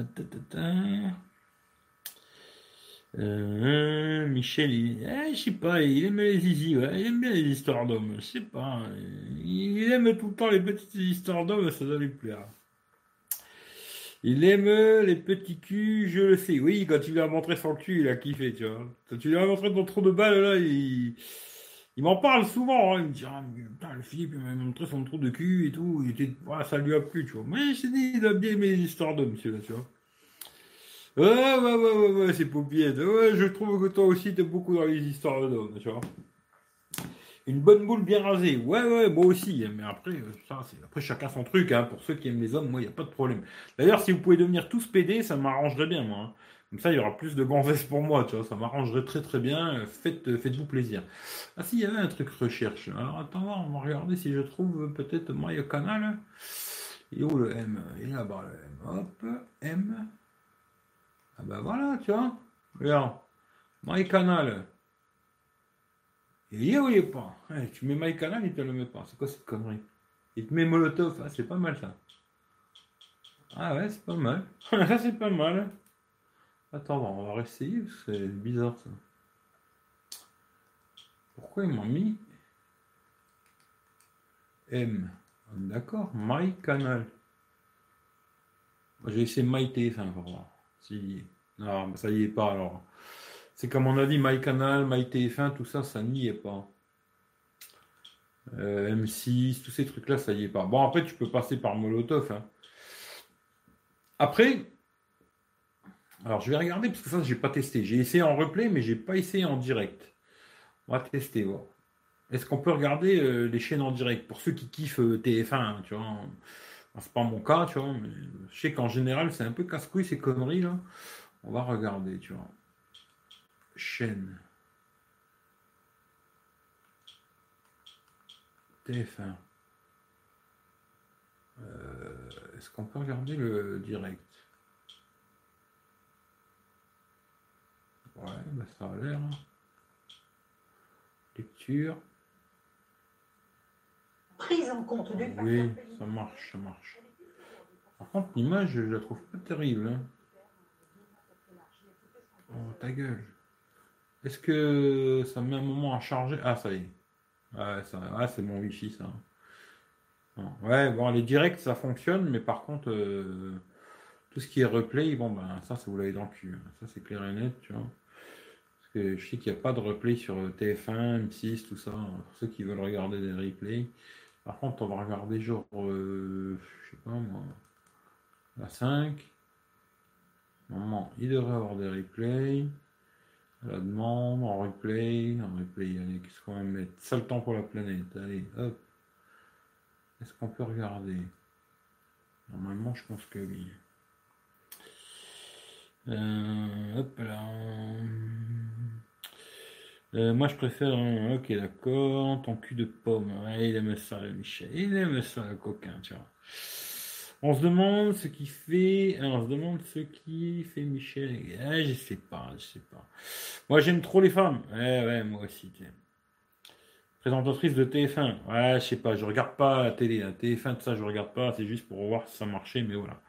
euh, Michel, il, eh, je sais pas, il aime les zizi, il aime bien les histoires d'hommes, je sais pas, il aime tout le temps les petites histoires d'hommes, ça doit lui plaire. Il aime les petits culs, je le sais. Oui, quand tu lui as montré son cul, il a kiffé, tu vois. Quand tu lui as montré ton trou de balle, là, il, il m'en parle souvent. Hein. Il me dit, ah, putain, le Philippe, il m'a montré son trou de cul et tout. Ça lui a plu, tu vois. Mais j'ai dit, il a bien aimé les histoires d'hommes, celui-là, tu vois. Ouais, ouais, ouais, ouais, ouais, c'est paupiette. Ouais, je trouve que toi aussi, t'es beaucoup dans les histoires d'hommes, tu vois. Une bonne boule bien rasée. Ouais, ouais, moi aussi. Mais après, euh, ça, c'est après chacun son truc. Hein. Pour ceux qui aiment les hommes, moi, il n'y a pas de problème. D'ailleurs, si vous pouvez devenir tous PD, ça m'arrangerait bien, moi. Hein. Comme ça, il y aura plus de gonzesses pour moi, tu vois. Ça m'arrangerait très, très bien. Faites, euh, faites-vous plaisir. Ah, si, il y avait un truc recherche. Alors, attends, on va regarder si je trouve peut-être My Canal. Et où le M? Il est là-bas, le M. Hop, M. Ah ben voilà, tu vois. Regarde. My Canal. Il est où il est pas? Tu mets My Canal, il te le met pas. C'est quoi cette connerie? Il te met Molotov. Ah, c'est pas mal ça. Ah ouais, c'est pas mal. [laughs] ça, c'est pas mal. Attends, on va réessayer c'est bizarre ça. Pourquoi ils m'ont mis M? D'accord, My Canal. J'ai essayé My TF1 pour voir. Non, ça y est pas alors. C'est comme on a dit, MyCanal, MyTF1, tout ça, ça n'y est pas. Euh, M6, tous ces trucs-là, ça y est pas. Bon, après, tu peux passer par Molotov. Hein. Après, alors je vais regarder parce que ça, j'ai pas testé. J'ai essayé en replay, mais j'ai pas essayé en direct. On va tester. Est-ce qu'on peut regarder euh, les chaînes en direct pour ceux qui kiffent euh, TF1, hein, tu vois C'est pas mon cas, tu vois, mais je sais qu'en général, c'est un peu casse-couille ces conneries là. On va regarder, tu vois chaîne TF1. Euh, est-ce qu'on peut regarder le direct? Ouais, bah ça a l'air. Hein. Lecture. Prise en compte du Oui, ça marche, ça marche. Par contre, l'image, je la trouve pas terrible. Hein. Oh, ta gueule. Est-ce que ça met un moment à charger? Ah, ça y est. Ouais, ah, c'est mon Wi-Fi, ça. Ouais, bon, les directs, ça fonctionne, mais par contre, euh, tout ce qui est replay, bon, ben, ça, ça vous l'avez dans le cul. Hein. Ça, c'est clair et net, tu vois. Parce que je sais qu'il n'y a pas de replay sur TF1, M6, tout ça, hein, pour ceux qui veulent regarder des replays. Par contre, on va regarder genre, euh, je sais pas moi, la 5. Normalement, il devrait avoir des replays. La demande, en replay, en replay, allez, qu'est-ce qu'on va mettre? Ça le temps pour la planète, allez, hop. Est-ce qu'on peut regarder? Normalement, je pense que oui. Euh, hop là. Euh, moi, je préfère. ok, d'accord. Ton cul de pomme. Il aime ça, le Michel. Il aime ça, le coquin, tu vois. On se demande ce qui fait. on se demande ce qui fait Michel. Eh, je sais pas, je sais pas. Moi, j'aime trop les femmes. Ouais, ouais, moi aussi. Présentatrice de TF1. Ouais, je sais pas, je regarde pas la télé. La TF1, tout ça, je regarde pas. C'est juste pour voir si ça marchait, mais voilà.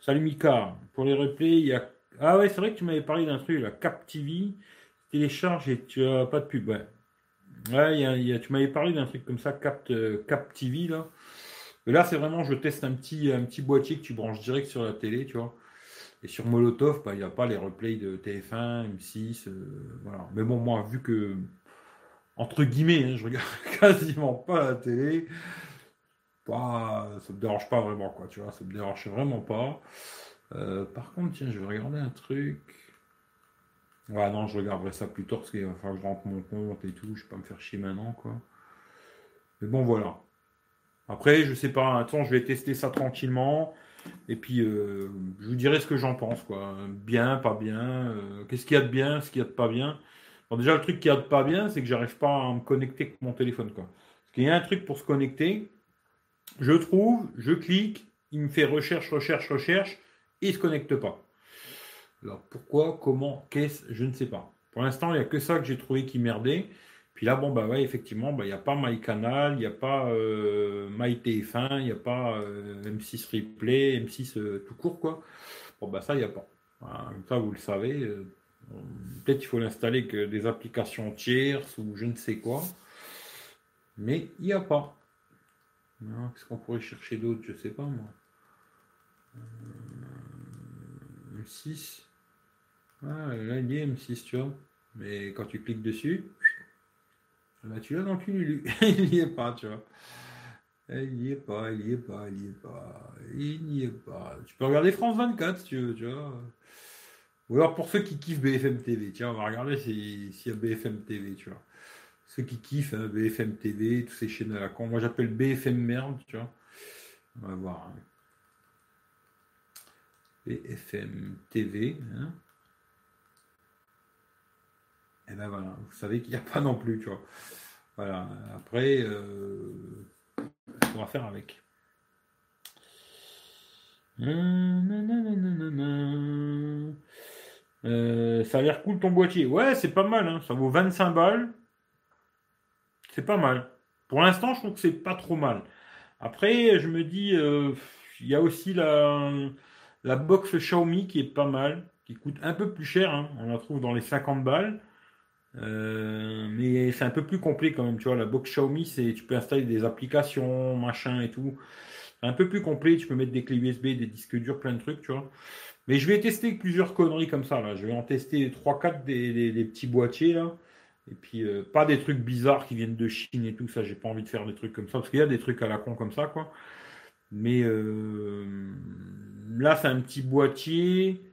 Salut Mika. Pour les replays, il y a. Ah ouais, c'est vrai que tu m'avais parlé d'un truc, la Cap TV. Télécharge et tu as pas de pub. Ouais. Ouais, y a, tu m'avais parlé d'un truc comme ça, Cap, euh, là. Là, c'est vraiment, je teste un petit, un petit boîtier que tu branches direct sur la télé, tu vois. Et sur Molotov, bah, il n'y a pas les replays de TF1, M6, euh, voilà. Mais bon, moi, vu que, entre guillemets, hein, je regarde [laughs] quasiment pas la télé, bah, ça me dérange pas vraiment, quoi, tu vois, ça me dérange vraiment pas. Euh, par contre, tiens, je vais regarder un truc. Ouais, non, je regarderai ça plus tard parce qu'il va falloir que je rentre mon compte et tout, je vais pas me faire chier maintenant, quoi. Mais bon, voilà. Après, je sais pas, attends, je vais tester ça tranquillement. Et puis, euh, je vous dirai ce que j'en pense. Bien, pas bien. Euh, qu'est-ce qu'il y a de bien, ce qu'il y a de pas bien. Bon, déjà, le truc qu'il y a de pas bien, c'est que j'arrive pas à me connecter avec mon téléphone, quoi. Parce qu'il y a un truc pour se connecter. Je trouve, je clique, il me fait recherche, recherche, recherche, et il se connecte pas. Alors, pourquoi, comment, qu'est-ce, je ne sais pas. Pour l'instant, il n'y a que ça que j'ai trouvé qui merdait. Puis là, bon, bah ouais, effectivement, bah, il n'y a pas MyCanal, il n'y a pas euh, MyTF1, il n'y a pas euh, M6 Replay, M6 euh, tout court, quoi. Bon, bah ça, il n'y a pas. ça, vous le savez. Peut-être qu'il faut l'installer que des applications tierces ou je ne sais quoi. Mais il n'y a pas. Qu'est-ce qu'on pourrait chercher d'autre? Je ne sais pas, moi. M6. Ah, est M6, tu vois. Mais quand tu cliques dessus, bah, tu l'as dans le cul, [laughs] il n'y est pas, tu vois. Il n'y est pas, il n'y est pas, il n'y est pas, il n'y est pas. Tu peux regarder France 24 si tu veux, tu vois. Ou alors pour ceux qui kiffent BFM TV, tiens, on va regarder s'il y a BFM TV, tu vois. Ceux qui kiffent hein, BFM TV, tous ces chaînes à la con. Moi j'appelle BFM merde, tu vois. On va voir. BFM TV. Hein. Et ben voilà, vous savez qu'il n'y a pas non plus, tu vois. Voilà, après, euh, on va faire avec. Euh, ça a l'air cool ton boîtier. Ouais, c'est pas mal, hein. ça vaut 25 balles. C'est pas mal. Pour l'instant, je trouve que c'est pas trop mal. Après, je me dis, euh, il y a aussi la, la box Xiaomi qui est pas mal, qui coûte un peu plus cher. Hein. On la trouve dans les 50 balles. Euh, mais c'est un peu plus complet quand même, tu vois. La box Xiaomi, c'est tu peux installer des applications, machin et tout. Un peu plus complet. Tu peux mettre des clés USB, des disques durs, plein de trucs, tu vois. Mais je vais tester plusieurs conneries comme ça là. Je vais en tester 3-4 des, petits boîtiers là. Et puis euh, pas des trucs bizarres qui viennent de Chine et tout ça. J'ai pas envie de faire des trucs comme ça parce qu'il y a des trucs à la con comme ça quoi. Mais euh, là c'est un petit boîtier.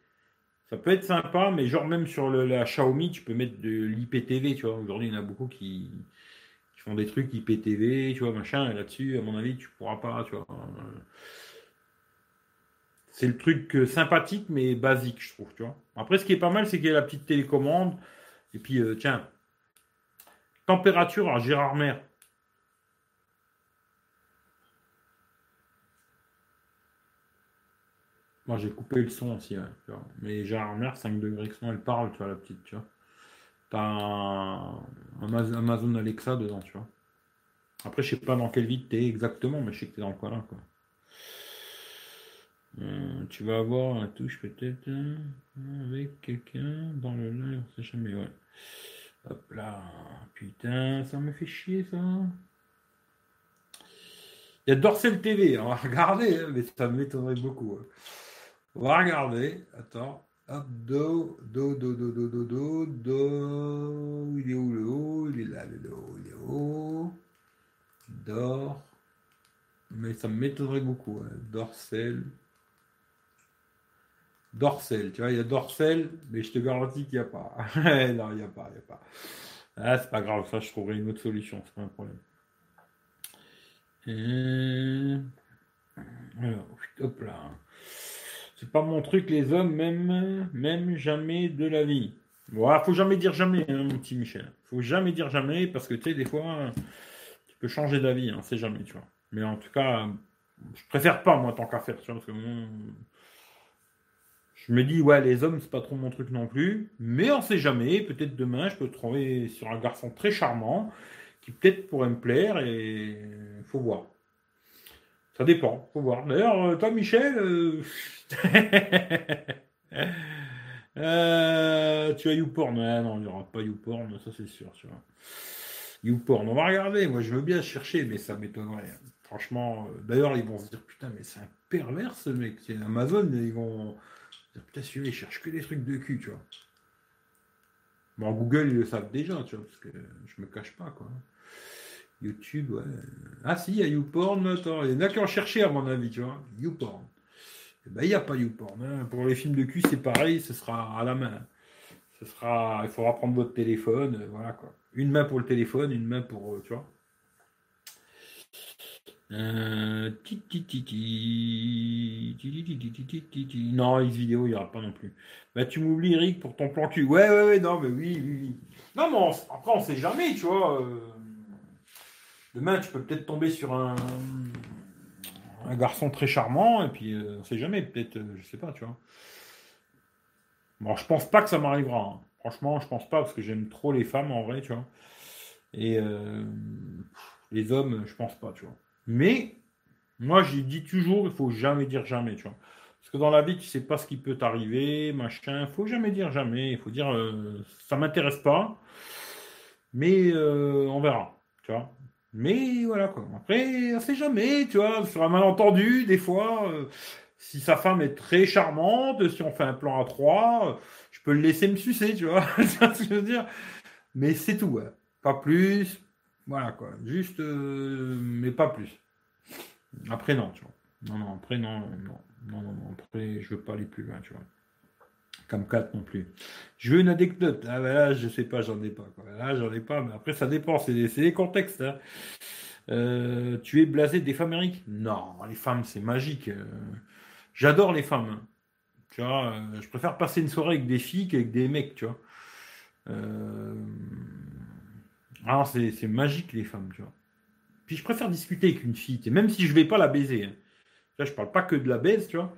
Ça peut être sympa, mais genre même sur la Xiaomi, tu peux mettre de l'IPTV, tu vois. Aujourd'hui, il y en a beaucoup qui, font des trucs IPTV, tu vois, machin, et là-dessus, à mon avis, tu pourras pas, tu vois. C'est le truc euh, sympathique, mais basique, je trouve, tu vois. Après, ce qui est pas mal, c'est qu'il y a la petite télécommande, et puis, euh, tiens, température à Gérard Mer. Moi, j'ai coupé le son aussi, Mais j'ai Mer, 5 degrés, son, elle parle, tu vois, la petite, tu vois. T'as un Amazon Alexa dedans, tu vois. Après, je sais pas dans quelle ville t'es exactement, mais je sais que t'es dans le coin là, quoi. Euh, tu vas avoir un touche peut-être hein, avec quelqu'un dans le live, on sait jamais, ouais. Hop là, putain, ça me fait chier ça. Il y a Dorsel TV, on va regarder, hein, mais ça m'étonnerait beaucoup. Hein. On regarder. Attends. Hop, do, do, do, do, do, do, do, do. Il est où le haut? Il est là, le do. Il est haut. Dor. Mais ça m'étonnerait beaucoup. Hein. Dorsel, tu vois, il y a Dorsel, mais je te garantis qu'il n'y a pas. [laughs] non, il n'y a pas, il n'y a pas. Ah, c'est pas grave, ça, je trouverai une autre solution, c'est pas un problème. Et... Alors, hop là. C'est pas mon truc, les hommes, même, même jamais de la vie. Voilà, faut jamais dire jamais, hein, mon petit Michel. Faut jamais dire jamais, parce que tu sais, des fois, tu peux changer d'avis, hein, c'est jamais, tu vois. Mais en tout cas, je préfère pas, moi, tant qu'à faire, tu vois, parce que je me dis, ouais, les hommes, c'est pas trop mon truc non plus, mais on sait jamais, peut-être demain, je peux trouver sur un garçon très charmant, qui peut-être pourrait me plaire, et faut voir. Ça dépend, faut voir. D'ailleurs, euh, toi, Michel, euh, [laughs] euh, tu as YouPorn Non, il n'y aura pas YouPorn, ça c'est sûr. Tu vois. YouPorn, on va regarder. Moi, je veux bien chercher, mais ça m'étonnerait. Franchement, d'ailleurs, ils vont se dire putain, mais c'est un pervers ce mec. C'est Amazon, ils vont dire putain, celui-là, il cherche que des trucs de cul, tu vois. Bon, Google, ils le savent déjà, tu vois, parce que je me cache pas, quoi. YouTube, ouais. Ah si, il y a YouPorn, attends, il y en a qui ont cherché à mon avis, tu vois. YouPorn. Eh ben, il n'y a pas YouPorn. Hein. Pour les films de cul, c'est pareil, ce sera à la main. Ce sera, il faudra prendre votre téléphone, voilà quoi. Une main pour le téléphone, une main pour, tu vois. Euh, non, X vidéo, il n'y aura pas non plus. Bah, tu m'oublies, Eric, pour ton plan cul. Ouais, ouais, ouais, non, mais oui, oui, oui. Non, mais après, on sait jamais, tu vois. Euh, Demain, tu peux peut-être tomber sur un, garçon très charmant, et puis euh, on sait jamais, peut-être, euh, je sais pas, tu vois. Bon, je pense pas que ça m'arrivera. Hein. Franchement, je pense pas, parce que j'aime trop les femmes en vrai, tu vois. Et les hommes, je pense pas, tu vois. Mais moi, j'ai dit toujours, il faut jamais dire jamais, tu vois. Parce que dans la vie, tu sais pas ce qui peut t'arriver, machin. Faut jamais dire jamais. Il faut dire, euh, ça m'intéresse pas, mais euh, on verra, tu vois. Mais voilà quoi. Après, on sait jamais, tu vois, sur un malentendu, des fois, euh, si sa femme est très charmante, si on fait un plan à trois, je peux le laisser me sucer, tu vois. [laughs] ce que je veux dire? Mais c'est tout, pas plus. Voilà quoi. Juste, mais pas plus. Après, non, tu vois. Non, non, après, non, non, non, non, après, je veux pas aller plus loin, tu vois. Comme 4 non plus. Je veux une anecdote. Ah, ben là, je sais pas, j'en ai pas. Là, j'en ai pas, mais après, ça dépend. C'est des, contextes. Hein. Euh, tu es blasé des femmes, Eric? Non, les femmes, c'est magique. Euh. J'adore les femmes. Hein. Tu vois, euh, je préfère passer une soirée avec des filles qu'avec des mecs, tu vois. Alors, c'est magique, les femmes, tu vois. Puis je préfère discuter avec une fille, même si je vais pas la baiser. Hein. Là, je parle pas que de la baise, tu vois.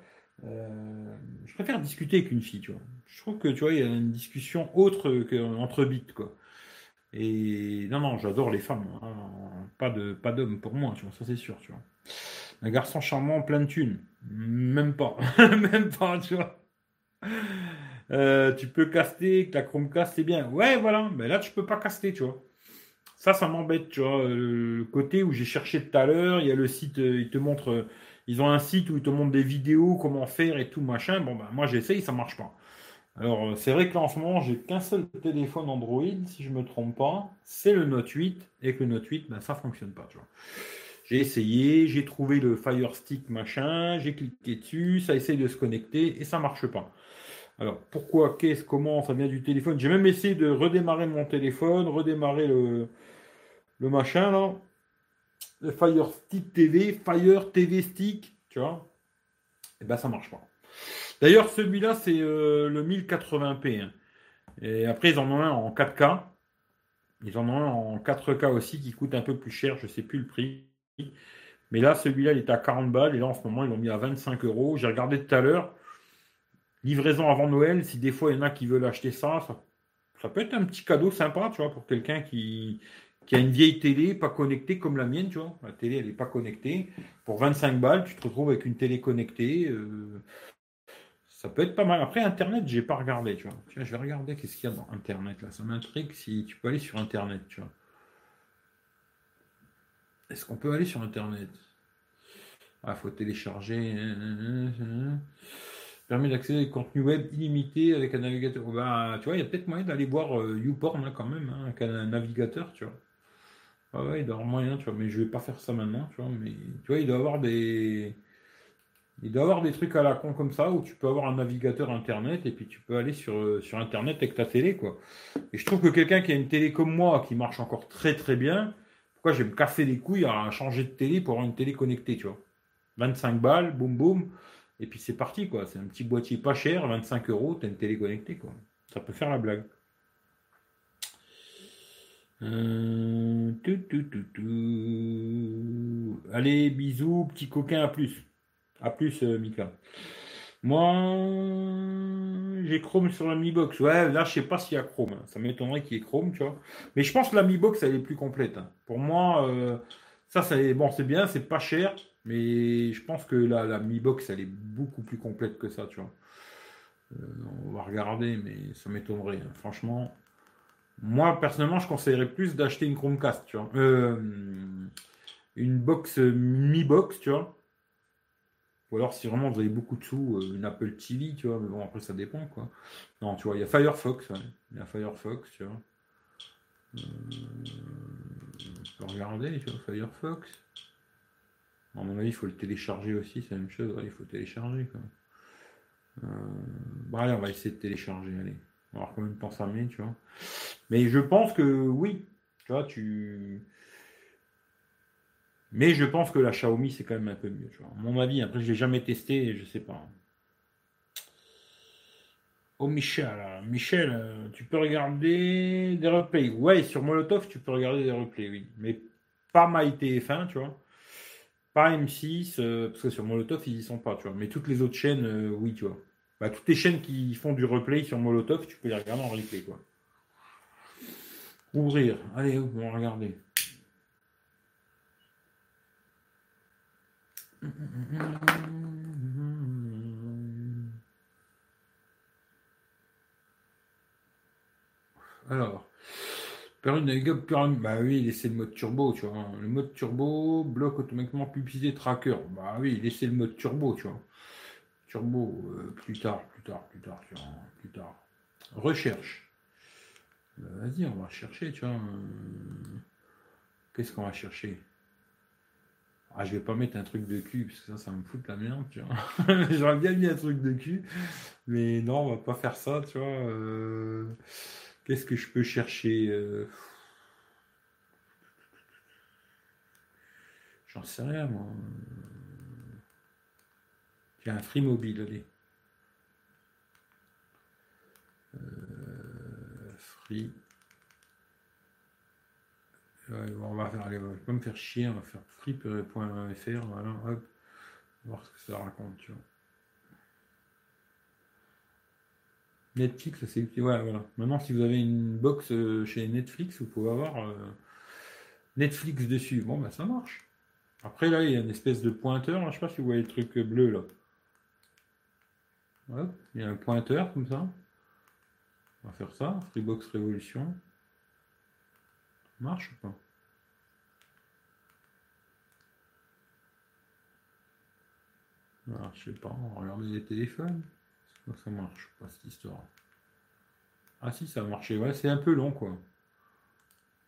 Euh, je préfère discuter avec une fille, tu vois. Je trouve que, tu vois, il y a une discussion autre qu'entre bites, quoi. Et non, non, j'adore les femmes. Hein. Pas de pas d'hommes pour moi, tu vois, ça c'est sûr, tu vois. Un garçon charmant, plein de thunes. Même pas. [laughs] Même pas, tu vois. Euh, tu peux caster, que la Chromecast, c'est bien. Ouais, voilà. Mais là, tu peux pas caster, tu vois. Ça, ça m'embête, tu vois. Euh, le côté où j'ai cherché tout à l'heure, il y a le site, il te montre, ils ont un site où ils te montrent des vidéos, comment faire et tout, machin. Bon, ben, moi, j'essaye, ça marche pas. Alors, c'est vrai que là, en ce moment, j'ai qu'un seul téléphone Android, si je me trompe pas, c'est le Note 8, et que le Note 8, ben, ça fonctionne pas. J'ai essayé, j'ai trouvé le Fire Stick machin, j'ai cliqué dessus, ça essaye de se connecter et ça marche pas. Alors pourquoi, qu'est-ce, comment, ça vient du téléphone? J'ai même essayé de redémarrer mon téléphone, redémarrer le, le machin là, Fire Stick TV, Fire TV Stick, tu vois, et eh ben ça marche pas. D'ailleurs, celui-là, c'est euh, le 1080p. Hein. Et après, ils en ont un en 4K. Ils en ont un en 4K aussi qui coûte un peu plus cher, je sais plus le prix. Mais là, celui-là, il est à 40 balles. Et là, en ce moment, ils l'ont mis à 25 euros. J'ai regardé tout à l'heure. Livraison avant Noël. Si des fois, il y en a qui veulent acheter ça, ça, ça peut être un petit cadeau sympa, tu vois, pour quelqu'un qui, qui a une vieille télé pas connectée comme la mienne, tu vois. La télé, elle n'est pas connectée. Pour 25 balles, tu te retrouves avec une télé connectée. Euh, ça peut être pas mal. Après, Internet, j'ai pas regardé, tu vois. je vais regarder qu'est-ce qu'il y a dans Internet, là. Ça m'intrigue si tu peux aller sur Internet, tu vois. Est-ce qu'on peut aller sur Internet? Ah, faut télécharger. Hein, hein, hein, Permet d'accéder à des contenus web illimités avec un navigateur. Bah, tu vois, il y a peut-être moyen d'aller voir euh, YouPorn, quand même, avec un navigateur, tu vois. Ouais, il doit avoir moyen, tu vois, mais je vais pas faire ça maintenant, tu vois, mais tu vois, il doit avoir des. Il doit avoir des trucs à la con comme ça où tu peux avoir un navigateur internet et puis tu peux aller sur, euh, sur internet avec ta télé, quoi. Et je trouve que quelqu'un qui a une télé comme moi qui marche encore très très bien, pourquoi je vais me casser les couilles à changer de télé pour avoir une télé connectée, tu vois. 25 balles, boum boum, et puis c'est parti, quoi. C'est un petit boîtier pas cher, 25 euros, t'as une télé connectée, quoi. Ça peut faire la blague. Euh, Allez, bisous, petit coquin, à plus. À plus, euh, Mika. Moi, j'ai Chrome sur la Mi Box. Ouais, là, je sais pas s'il y a Chrome. Ça m'étonnerait qu'il y ait Chrome, tu vois. Mais je pense que la Mi Box, elle est plus complète. Hein. Pour moi, euh, ça, c'est bon, c'est bien, c'est pas cher. Mais je pense que la, la Mi Box, elle est beaucoup plus complète que ça, tu vois. on va regarder, mais ça m'étonnerait. Hein. Franchement, moi, personnellement, je conseillerais plus d'acheter une Chromecast, tu vois. Euh, une box Mi Box, tu vois. Ou alors, si vraiment vous avez beaucoup de sous, euh, une Apple TV, tu vois. Mais bon, après, ça dépend, quoi. Non, tu vois, il y a Firefox, Il y a Firefox, tu vois. Euh, on peut regarder, tu vois, Firefox. À mon avis, il faut le télécharger aussi, c'est la même chose. il faut télécharger, quoi. bon, allez, on va essayer de télécharger, allez. Voir combien de temps ça met, tu vois. Mais je pense que oui, tu vois, tu. Mais je pense que la Xiaomi, c'est quand même un peu mieux, tu vois. À mon avis, après, je l'ai jamais testé, je sais pas. Oh Michel, Michel, euh, tu peux regarder des replays. Ouais, sur Molotov, tu peux regarder des replays, oui. Mais pas MyTF1, tu vois. Pas M6, euh, parce que sur Molotov, ils y sont pas, tu vois. Mais toutes les autres chaînes, euh, oui, tu vois. Bah, toutes les chaînes qui font du replay sur Molotov, tu peux les regarder en replay, quoi. Ouvrir. Allez, on va regarder. Alors, période navigable Bah oui, laissez le mode turbo, tu vois. Le mode turbo bloque automatiquement publicité tracker. Bah oui, laissez le mode turbo, tu vois. Turbo, euh, plus tard, plus tard, plus tard, tu vois, plus tard. Recherche. Bah, vas-y, on va chercher, tu vois. Qu'est-ce qu'on va chercher? Ah, je vais pas mettre un truc de cul, parce que ça, ça me fout de la merde, tu vois. [laughs] J'aurais bien mis un truc de cul, mais non, on va pas faire ça, tu vois. Euh, qu'est-ce que je peux chercher euh? J'en sais rien, moi. Un free mobile, allez. Euh, free on va faire, allez, on pas me faire chier, on va faire free.fr, voilà, hop, voir ce que ça raconte. Netflix, c'est ouais, voilà. Maintenant, si vous avez une box euh, chez Netflix, vous pouvez avoir euh, Netflix dessus. Bon, ben ça marche. Après, là, il y a une espèce de pointeur. Là, je sais pas si vous voyez le truc bleu là. Il y a un pointeur comme ça. On va faire ça. Freebox Révolution. Marche ou pas? Alors, je sais pas, on va regarder les téléphones. Ça marche pas cette histoire. Ah si, ça a. Ouais, c'est un peu long quoi.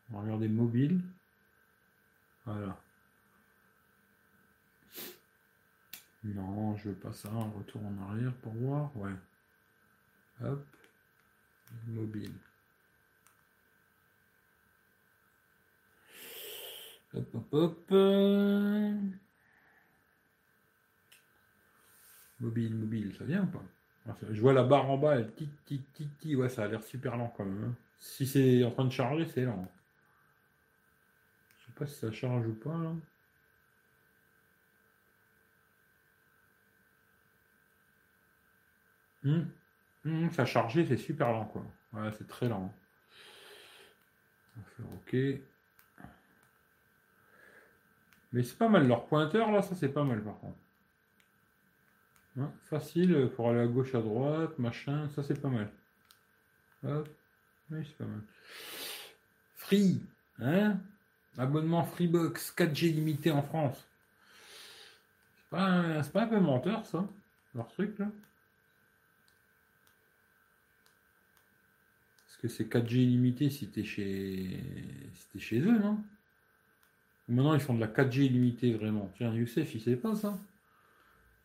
On va regarder mobile. Voilà. Non, je veux pas ça. Retour en arrière pour voir. Ouais. Hop. Mobile. Hop, hop, hop. Mobile, mobile, ça vient ou pas? Je vois la barre en bas, elle tic, tic, tic, tic. Ouais, ça a l'air super lent quand même. Hein. Si c'est en train de charger, c'est lent. Je sais pas si ça charge ou pas là. Hum, hum, ça chargé, c'est super lent quoi. Ouais, c'est très lent. On va faire OK. Mais c'est pas mal, leur pointeur là, ça c'est pas mal par contre. Hein, facile pour aller à gauche, à droite, machin, ça c'est pas mal. Hop, oui, c'est pas mal. Free, hein? Abonnement Freebox 4G limité en France. C'est pas, pas un peu menteur ça, leur truc là? Que c'est 4G limité si t'es chez, si chez eux, non? Maintenant, ils font de la 4G illimitée, vraiment. Tiens, Youssef, il sait pas ça.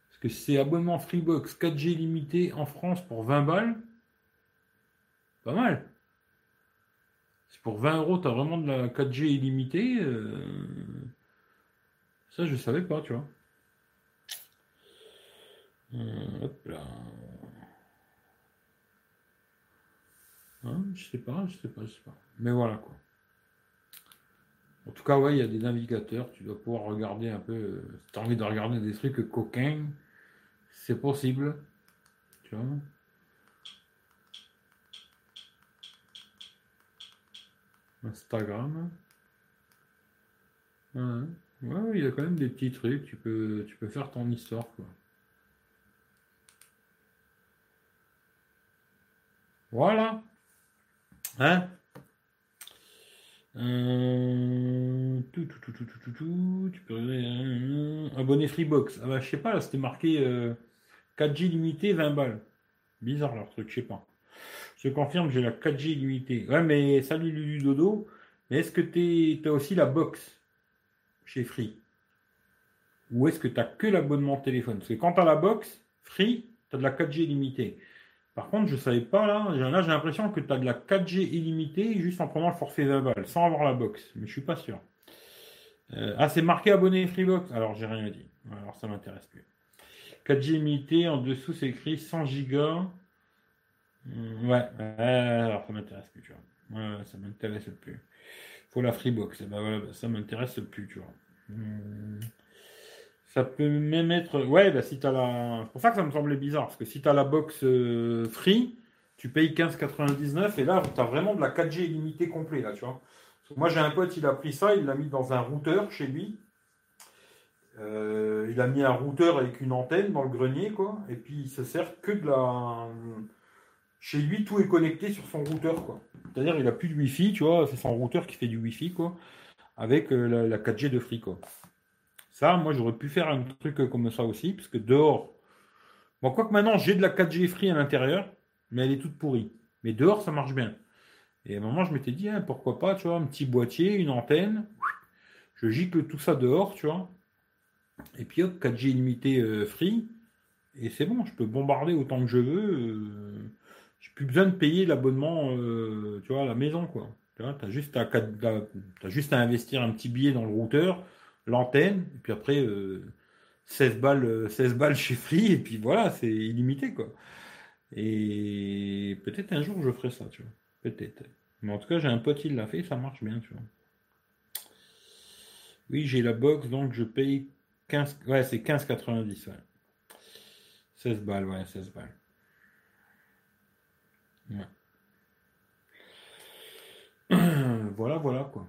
Parce que c'est abonnement Freebox 4G limité en France pour 20 balles. Pas mal. C'est pour 20 euros, tu as vraiment de la 4G illimitée. Euh, ça, je savais pas, tu vois. Euh, là. Hein, je sais pas, je sais pas, je sais pas. Mais voilà quoi. En tout cas, ouais, il y a des navigateurs, tu dois pouvoir regarder un peu. Euh, si tu as envie de regarder des trucs coquins, c'est possible. Tu vois Instagram. Ouais. il y a quand même des petits trucs, tu peux, tu peux faire ton histoire, quoi. Voilà. Hein? Euh, tout, tout, tout, tu peux euh, abonner Freebox. Ah bah, je sais pas, là c'était marqué 4G euh, limité 20 balles. Bizarre leur truc, je sais pas. Je confirme, j'ai la 4G limitée. Ouais, mais salut Lulu Dodo. Mais est-ce que tu aussi la box chez Free? Ou est-ce que tu que l'abonnement téléphone? Parce que quand tu as la box, Free, tu as de la 4G limitée. Par contre, je ne savais pas là. Là, j'ai l'impression que tu as de la 4G illimitée juste en prenant le forfait 20 balles, sans avoir la box. Mais je suis pas sûr. Euh, ah, c'est marqué abonné Freebox. Alors, j'ai rien dit. Alors, ça m'intéresse plus. 4G illimité, en dessous, c'est écrit 100 gigas. Hmm, ouais, alors ça m'intéresse plus, tu vois. Ouais, ça m'intéresse plus. Faut la Freebox. Ben voilà, ça m'intéresse plus, tu vois. Hmm. Ça peut même être. Ouais, bah, si tu la. C'est pour ça que ça me semblait bizarre, parce que si tu as la box euh, free, tu payes 15,99 et là, tu as vraiment de la 4G illimitée complète, là, tu vois. Moi, j'ai un pote, il a pris ça, il l'a mis dans un routeur chez lui. Euh, il a mis un routeur avec une antenne dans le grenier, quoi. Et puis, il se sert que de la. Chez lui, tout est connecté sur son routeur, quoi. C'est-à-dire, il a plus de Wi-Fi, tu vois. C'est son routeur qui fait du Wi-Fi, quoi. Avec euh, la, 4G de Free, quoi. Ça, moi, j'aurais pu faire un truc comme ça aussi, parce que dehors. Bon, quoi que maintenant, j'ai de la 4G Free à l'intérieur, mais elle est toute pourrie. Mais dehors, ça marche bien. Et à un moment, je m'étais dit, hein, pourquoi pas, tu vois, un petit boîtier, une antenne. Je gicle tout ça dehors, tu vois. Et puis hop, 4G illimité euh, free. Et c'est bon, je peux bombarder autant que je veux. Euh, j'ai plus besoin de payer l'abonnement, euh, tu vois, à la maison, quoi. Tu as juste à investir un petit billet dans le routeur, l'antenne, et puis après, 16 balles, 16 balles chez Free, et puis voilà, c'est illimité, quoi. Et peut-être un jour je ferai ça, tu vois. Peut-être. Mais en tout cas, j'ai un pote, il l'a fait, ça marche bien, tu vois. Oui, j'ai la box, donc je paye 15. Ouais, c'est 15,90. Ouais. 16 balles, ouais, 16 balles. [clears throat] voilà, voilà, quoi.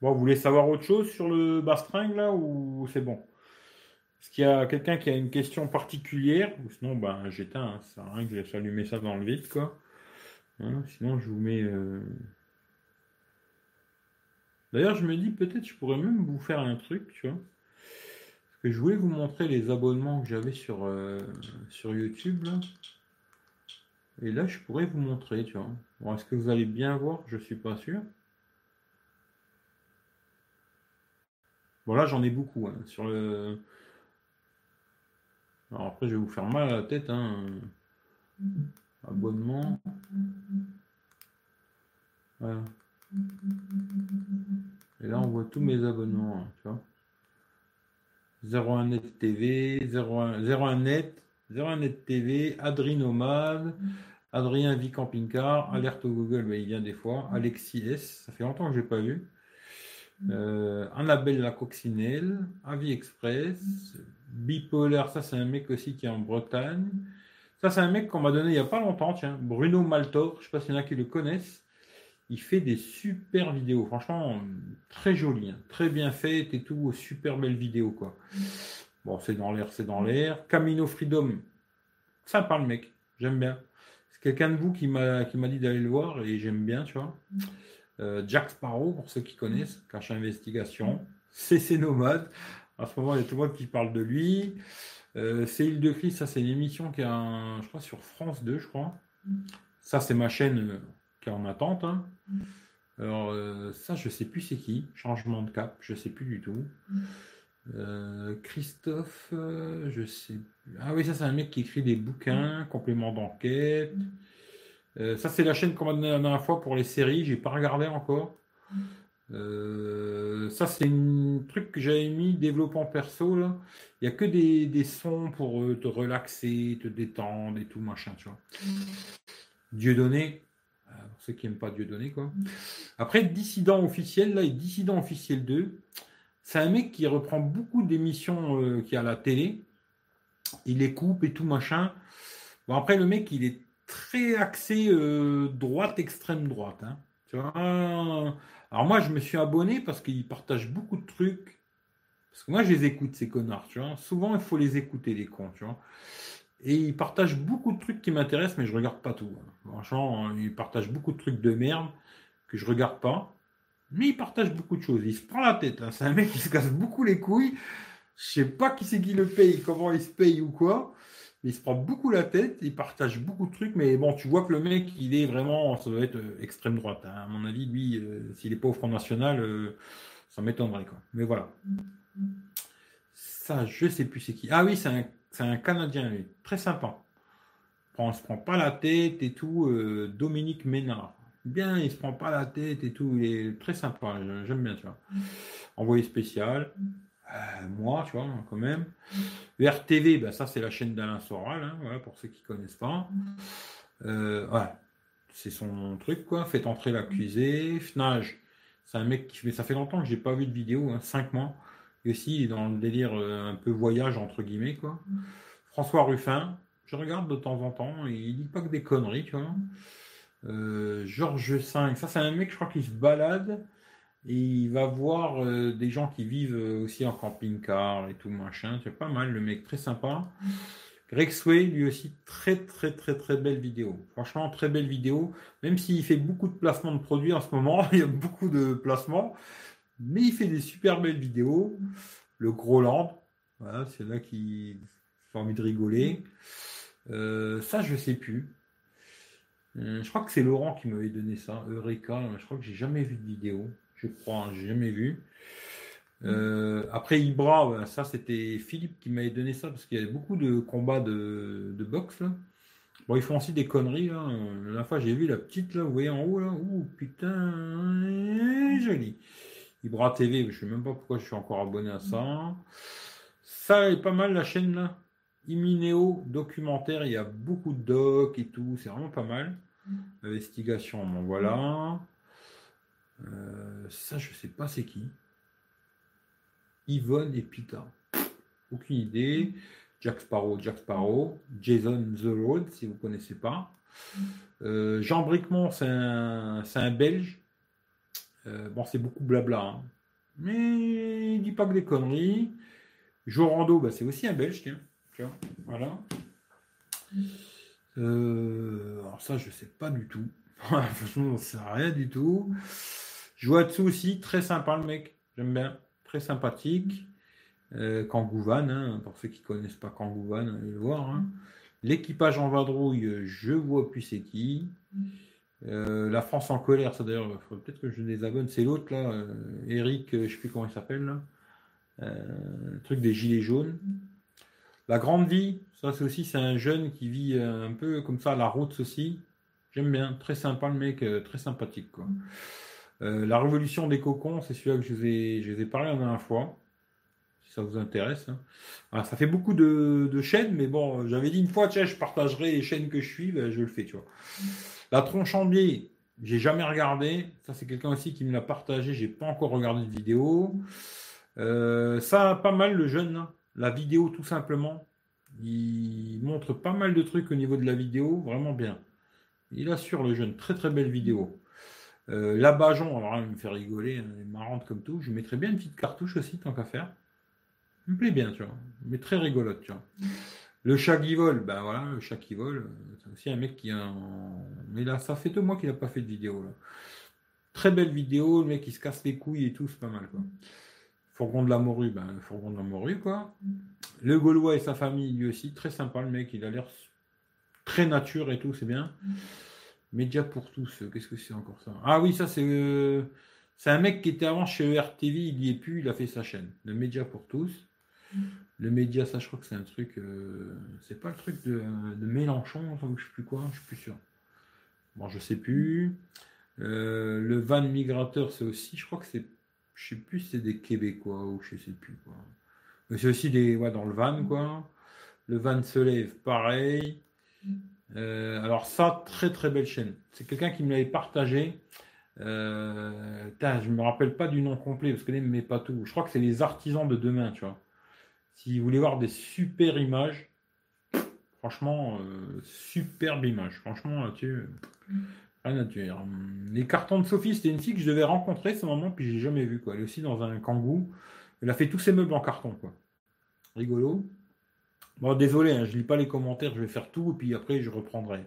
Bon, vous voulez savoir autre chose sur le bastring, là, ou c'est bon? Est-ce qu'il y a quelqu'un qui a une question particulière? Ou sinon, ben, j'éteins, ça sert à rien que j'ai allumé ça dans le vide, quoi. Hein, sinon, je vous mets. Euh, D'ailleurs, je me dis peut-être je pourrais même vous faire un truc, tu vois. Parce que je voulais vous montrer les abonnements que j'avais sur, euh, YouTube. Et là, je pourrais vous montrer, tu vois. Est-ce que vous allez bien voir? Je suis pas sûr. Bon, là, j'en ai beaucoup. Hein, sur le... Alors après, je vais vous faire mal à la tête. Hein. Abonnement. Voilà. Et là, on voit tous mes abonnements. Hein, tu vois. 01net TV, 01, 01 net, 01 net TV, Adri Nomade, Adrien Vie Camping Car, Alerte au Google, il vient des fois, Alexis S, ça fait longtemps que je n'ai pas vu. Euh, Annabelle la coccinelle, Avis Express, Bipolaire, ça c'est un mec aussi qui est en Bretagne. Ça c'est un mec qu'on m'a donné il n'y a pas longtemps, tiens, Bruno Maltor, je ne sais pas s'il y en a qui le connaissent. Il fait des super vidéos, franchement, très jolies, hein. très bien faites et tout, super belles vidéos, quoi. Bon, c'est dans l'air, c'est dans l'air. Camino Freedom, sympa le mec, j'aime bien. C'est quelqu'un de vous qui m'a dit d'aller le voir et j'aime bien, tu vois. Euh, Jack Sparrow, pour ceux qui connaissent, Cache Investigation. CC Nomade. En ce moment, il y a tout le monde qui parle de lui. Euh, c'est Île de ça c'est une émission qui est, je crois, sur France 2, je crois. Ça, c'est ma chaîne euh, qui est en attente. Hein. Alors, ça, je sais plus c'est qui. Changement de cap, je sais plus du tout. Christophe, je sais. Ah oui, ça, c'est un mec qui écrit des bouquins, compléments d'enquête. Ça, c'est la chaîne qu'on m'a donné la dernière fois pour les séries. J'ai pas regardé encore. ça, c'est un truc que j'avais mis développement perso. Là. Il n'y a que des, des sons pour te relaxer, te détendre et tout, machin, tu vois. Dieu donné, ceux qui n'aiment pas Dieu donné, quoi. Après, Dissident officiel, là, et Dissident officiel 2, c'est un mec qui reprend beaucoup d'émissions euh, qui a à la télé. Il les coupe et tout, machin. Bon, après, le mec, il est très axé euh, droite, extrême droite. Hein. Vois Alors moi, je me suis abonné parce qu'il partage beaucoup de trucs. Parce que moi, je les écoute, ces connards, tu vois. Souvent, il faut les écouter, les cons, tu vois. Et il partage beaucoup de trucs qui m'intéressent, mais je regarde pas tout. Franchement, il partage beaucoup de trucs de merde que je regarde pas. Mais il partage beaucoup de choses. Il se prend la tête. Hein. C'est un mec qui se casse beaucoup les couilles. Je sais pas qui c'est qui le paye, comment il se paye ou quoi. Il se prend beaucoup la tête. Il partage beaucoup de trucs. Mais bon, tu vois que le mec, il est vraiment, ça doit être euh, extrême droite. Hein. À mon avis, lui, euh, s'il est pas au Front National, euh, ça m'étonnerait. Quoi. Mais voilà. Ça, je sais plus c'est qui. Ah oui, c'est un c'est un Canadien, lui. Très sympa. On se prend pas la tête et tout. Dominique Ménard. Bien, il se prend pas la tête et tout. Il est très sympa. J'aime bien, tu vois. Envoyé spécial. Euh, moi, tu vois, quand même. RTV, ben, ça, c'est la chaîne d'Alain Soral, hein, voilà, pour ceux qui connaissent pas. Euh. C'est son truc, quoi. Faites entrer l'accusé. Fnage, c'est un mec qui fait. Ça fait longtemps que j'ai pas vu de vidéo, hein, 5 mois. Et aussi, dans le délire euh, un peu voyage, entre guillemets, quoi. François Ruffin, Je regarde de temps en temps il dit pas que des conneries, tu vois. Euh, Georges V, ça c'est un mec, je crois, qui se balade il va voir euh, des gens qui vivent euh, aussi en camping-car et tout machin. C'est pas mal, le mec, très sympa. Greg Sway, lui aussi, très très très très belle vidéo. Franchement, très belle vidéo. Même s'il fait beaucoup de placements de produits en ce moment, [laughs] il y a beaucoup de placements, mais il fait des super belles vidéos. Le Groland, voilà, c'est là qui a envie de rigoler. Euh, ça, je sais plus. Je crois que c'est Laurent qui m'avait donné ça, Eureka. Je crois que j'ai jamais vu de vidéo. Je crois, hein, j'ai jamais vu. Euh, après Ibra, ça c'était Philippe qui m'avait donné ça parce qu'il y avait beaucoup de combats de, boxe. Bon, ils font aussi des conneries. La dernière fois, j'ai vu la petite là, vous voyez en haut là. Ouh, putain, joli. Ibra TV, je sais même pas pourquoi je suis encore abonné à ça. Ça est pas mal la chaîne là. Imineo documentaire, il y a beaucoup de docs et tout, c'est vraiment pas mal. Investigation, bon voilà. Euh, ça, je sais pas c'est qui. Yvonne et Pita. Aucune idée. Jack Sparrow, Jack Sparrow. Jason The Road, si vous ne connaissez pas. Euh, Jean Bricmont, c'est un, un, Belge. Euh, bon, c'est beaucoup blabla. Hein. Mais il dit pas que des conneries. Jorando, bah, c'est aussi un Belge, tiens. Voilà. Alors ça, je sais pas du tout. [laughs] On sait rien du tout. Joatsu aussi, très sympa le mec. J'aime bien. Très sympathique. Euh, Kangouvan, hein, pour ceux qui connaissent pas Kangouvan, allez le voir. Hein. L'équipage en vadrouille, je vois plus c'est qui. Euh, la France en colère, ça d'ailleurs, il faudrait peut-être que je les abonne. C'est l'autre là, euh, Eric, je sais plus comment il s'appelle le truc des gilets jaunes. La grande vie, ça c'est aussi c'est un jeune qui vit un peu comme ça la route aussi. J'aime bien, très sympa le mec, très sympathique quoi. Euh, la révolution des cocons, c'est celui-là que je vous ai, parlé la dernière fois. Si ça vous intéresse. Hein. ça fait beaucoup de, chaînes, mais bon, j'avais dit une fois, je partagerai les chaînes que je suis, ben, je le fais, tu vois. La tronche en biais, j'ai jamais regardé. Ça, c'est quelqu'un aussi qui me l'a partagé. J'ai pas encore regardé de vidéo. ça, pas mal le jeune. Hein. La vidéo, tout simplement, il montre pas mal de trucs au niveau de la vidéo, vraiment bien. Il assure le jeune, très très belle vidéo. Euh, la Bajon, alors elle me fait rigoler, elle est marrante comme tout. Je mettrais bien une petite cartouche aussi, tant qu'à faire. Elle me plaît bien, tu vois. Mais très rigolote, tu vois. Le chat qui vole, ben voilà, le chat qui vole, euh, c'est aussi un mec qui a. Mais là, ça fait deux mois qu'il n'a pas fait de vidéo. Là. Très belle vidéo, le mec qui se casse les couilles et tout, c'est pas mal. Quoi. Fourgon de la morue, ben, fourgon de la morue, quoi. Le Gaulois et sa famille, lui aussi, très sympa, le mec, il a l'air très nature et tout, c'est bien. Média pour tous, qu'est-ce que c'est encore ça? Ah oui, ça c'est euh, c'est un mec qui était avant chez ERTV, il y est plus, il a fait sa chaîne. Le Média pour tous. Le média, ça je crois que c'est un truc, euh, c'est pas le truc de, Mélenchon, enfin, je sais plus quoi, je suis plus sûr. Bon, je sais plus. Euh, le van migrateur, c'est aussi, je crois que c'est je sais plus si c'est des Québécois ou je sais plus quoi. Mais c'est aussi des ouais, dans le van quoi. Le van se lève, pareil. Euh, alors ça, très très belle chaîne. C'est quelqu'un qui me l'avait partagé. Euh, je me rappelle pas du nom complet parce que il met pas tout. Je crois que c'est les artisans de demain, tu vois. Si vous voulez voir des super images, franchement, euh, superbe image. Franchement, là-dessus, les cartons de Sophie, c'était une fille que je devais rencontrer ce moment, puis j'ai jamais vu. Elle est aussi dans un kangou. Elle a fait tous ses meubles en carton. Quoi. Rigolo. Bon, désolé, hein, je lis pas les commentaires, je vais faire tout, et puis après je reprendrai.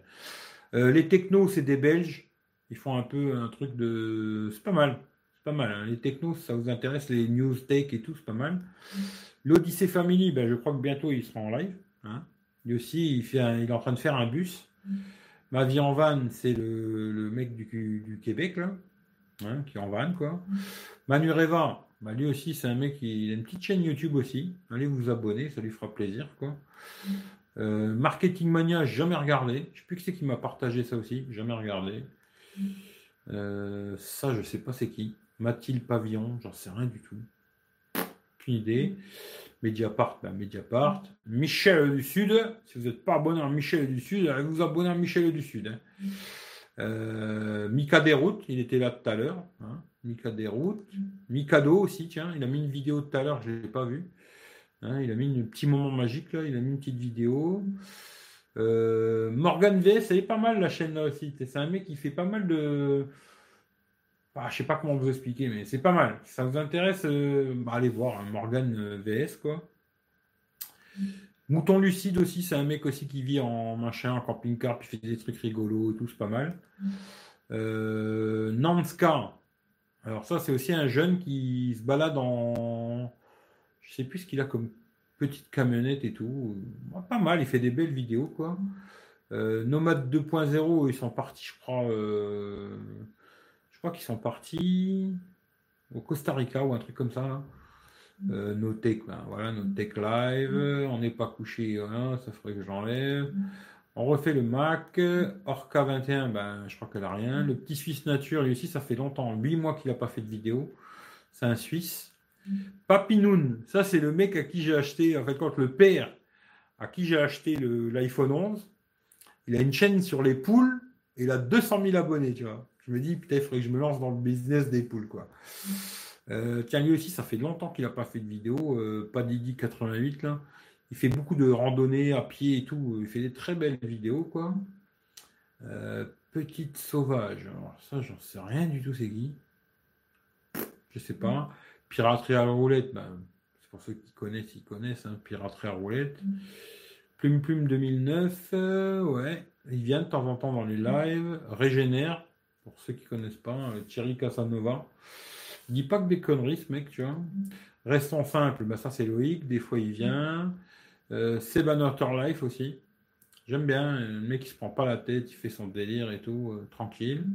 Euh, les technos, c'est des Belges. Ils font un peu un truc de. C'est pas mal. C'est pas mal. Hein. Les technos, ça vous intéresse, les news tech et tout, c'est pas mal. L'Odyssée Family, ben, je crois que bientôt il sera en live. Hein. Lui aussi, il, fait il est en train de faire un bus. Ma vie en van, c'est le, mec du, Québec, là, hein, qui est en van, quoi. Manu Reva, bah, lui aussi, c'est un mec qui a une petite chaîne YouTube aussi. Allez vous abonner, ça lui fera plaisir, quoi. Euh, Marketing Mania, jamais regardé. Je sais plus qui c'est qui m'a partagé ça aussi, jamais regardé. Euh, ça, je sais pas c'est qui. Mathilde Pavillon, j'en sais rien du tout. Aucune idée. Mediapart, ben Mediapart. Michel du Sud, si vous n'êtes pas abonné à Michel du Sud, allez vous abonner à Michel du Sud. Hein. Euh, Mika Desroutes, il était là tout à l'heure. Hein. Mika Desroutes. Mikado aussi, tiens, il a mis une vidéo tout à l'heure, je ne l'ai pas vu. Hein, il a mis un petit moment magique là, il a mis une petite vidéo. Euh, Morgan VS, elle est pas mal la chaîne là aussi. C'est un mec qui fait pas mal de. Ah, je sais pas comment vous expliquer, mais c'est pas mal. Si ça vous intéresse, euh, bah, allez voir hein, Morgan euh, VS quoi. Mouton Lucide aussi, c'est un mec aussi qui vit en machin, en camping-car, puis fait des trucs rigolos et tout, c'est pas mal. Nanska, alors ça c'est aussi un jeune qui se balade en, je sais plus ce qu'il a comme petite camionnette et tout, pas mal, il fait des belles vidéos quoi. Euh, Nomade 2.0, ils sont partis, je crois, euh, je crois qu'ils sont partis au Costa Rica ou un truc comme ça. Euh, nos tech, ben, voilà, notre tech live, on n'est pas couché, ça ferait que j'enlève. On refait le Mac, Orca 21, ben, je crois qu'elle a rien. Le petit Suisse Nature, lui aussi, ça fait longtemps, 8 mois qu'il n'a pas fait de vidéo. C'est un Suisse. Papinoun, ça c'est le mec à qui j'ai acheté, en fait, quand le père à qui j'ai acheté l'iPhone 11, il a une chaîne sur les poules et il a 200 000 abonnés, tu vois. Je me dis, peut-être il faudrait que je me lance dans le business des poules, quoi. Euh, tiens, lui aussi, ça fait longtemps qu'il n'a pas fait de vidéo. Euh, pas Didi 88 là. Il fait beaucoup de randonnées à pied et tout. Il fait des très belles vidéos, quoi. Euh, petite sauvage. Alors, ça, j'en sais rien du tout, c'est qui Je sais pas. Piraterie à roulette, ben, c'est pour ceux qui connaissent, ils connaissent. Hein, Piraterie à roulette. Plume Plume 2009, ouais. Il vient de temps en temps dans les lives. Régénère, pour ceux qui connaissent pas. Thierry Casanova. Il dit pas que des conneries, ce mec, tu vois. Restons simples, bah ça c'est Loïc, des fois il vient. Euh, Life aussi. J'aime bien, le mec qui se prend pas la tête, il fait son délire et tout, euh, tranquille.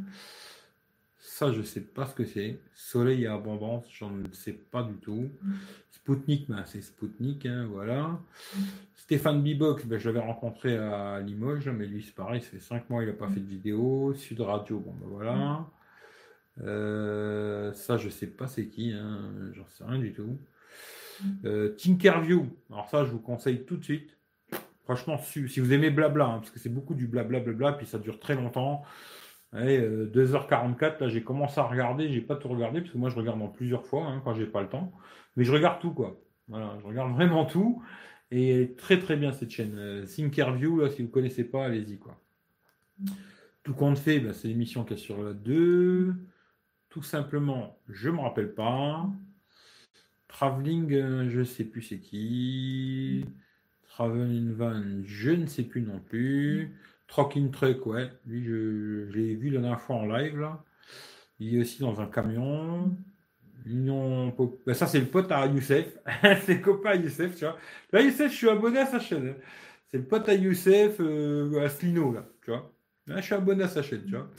Ça, je sais pas ce que c'est. Soleil et abondance, j'en sais pas du tout. Spoutnik, bah, c'est Spoutnik, hein, voilà. Stéphane Bibox, bah, je l'avais rencontré à Limoges, mais lui c'est pareil, ça fait 5 mois il n'a pas fait de vidéo. Sud Radio, bon ben voilà. Euh, ça, je sais pas c'est qui, hein, j'en sais rien du tout. Euh, Tinkerview, alors ça, je vous conseille tout de suite. Franchement, si, vous aimez blabla, hein, parce que c'est beaucoup du blabla blabla, puis ça dure très longtemps. Allez, 2h44, euh, là j'ai commencé à regarder, j'ai pas tout regardé, parce que moi je regarde en plusieurs fois hein, quand j'ai pas le temps. Mais je regarde tout, quoi. Voilà, je regarde [laughs] vraiment tout. Et très très bien cette chaîne. Thinkerview, là, si vous connaissez pas, allez-y, quoi. Tout compte fait, bah, c'est l'émission qui est sur la 2. Tout simplement, je me rappelle pas. Traveling, euh, je sais plus c'est qui. Traveling Van, je ne sais plus non plus. Truck Truck, ouais. Lui, je, l'ai vu la dernière fois en live, là. Il est aussi dans un camion. Union ben, ça, c'est le pote à Youssef. [laughs] c'est copain à Youssef, tu vois. Là, Youssef, je suis abonné à sa chaîne. C'est le pote à Youssef, euh, à Slino, là. Là, je suis abonné à sa chaîne, tu vois.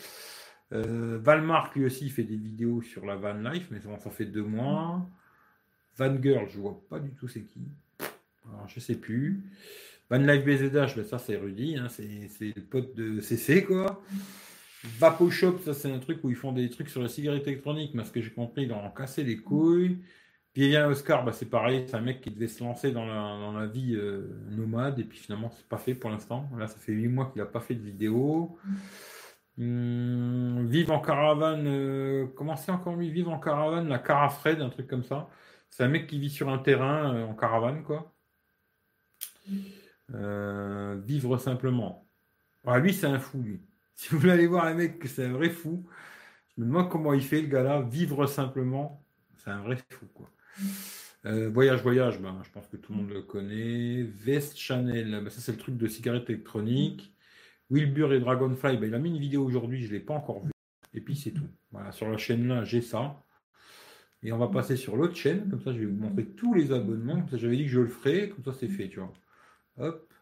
Euh, Valmark, lui aussi, fait des vidéos sur la van life, mais ça fait deux mois. Van Girl, je vois pas du tout c'est qui. Alors, je sais plus. Van Life BZH, ben ça c'est Rudy, hein, c'est le pote de CC quoi. Vapo Shop, ça c'est un truc où ils font des trucs sur la cigarette électronique, mais ce que j'ai compris, ils ont cassé les couilles. Il Oscar, bah, c'est pareil, c'est un mec qui devait se lancer dans la, vie euh, nomade, et puis finalement c'est pas fait pour l'instant. Là, ça fait huit mois qu'il a pas fait de vidéo. Hum, vive en caravane, euh, comment c'est encore lui? Vive en caravane, la Carafred, un truc comme ça. C'est un mec qui vit sur un terrain euh, en caravane, quoi. Euh, vivre simplement. Ah, lui, c'est un fou, lui. [laughs] Si vous voulez aller voir un mec c'est un vrai fou, je me demande comment il fait, le gars-là. Vivre simplement, c'est un vrai fou, quoi. voyage, voyage, ben, je pense que tout le monde le connaît. Vest Chanel, ben, ça c'est le truc de cigarette électronique. Wilbur et Dragonfly, ben, il a mis une vidéo aujourd'hui, je ne l'ai pas encore vue. Et puis c'est tout. Voilà, sur la chaîne là, j'ai ça. Et on va passer sur l'autre chaîne, comme ça je vais vous montrer tous les abonnements. Comme ça j'avais dit que je le ferais, comme ça c'est fait, tu vois. Hop.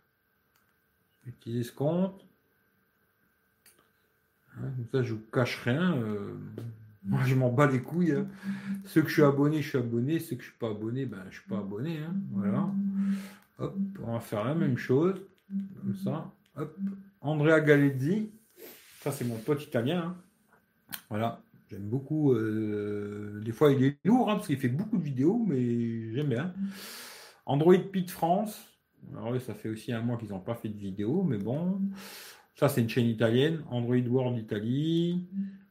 Utiliser ce compte. Hein, comme ça je vous cache rien. Euh, moi je m'en bats les couilles. Hein. Ceux que je suis abonné, je suis abonné. Ceux que je suis pas abonné, ben je suis pas abonné. Hein. Voilà. Hop, on va faire la même chose. Comme ça. Hop. Andrea Galezzi, ça c'est mon pote italien. Voilà, j'aime beaucoup. Euh, des fois il est lourd hein, parce qu'il fait beaucoup de vidéos, mais j'aime bien. Android Pit France, alors ça fait aussi un mois qu'ils n'ont pas fait de vidéo, mais bon. Ça c'est une chaîne italienne. Android World Italie.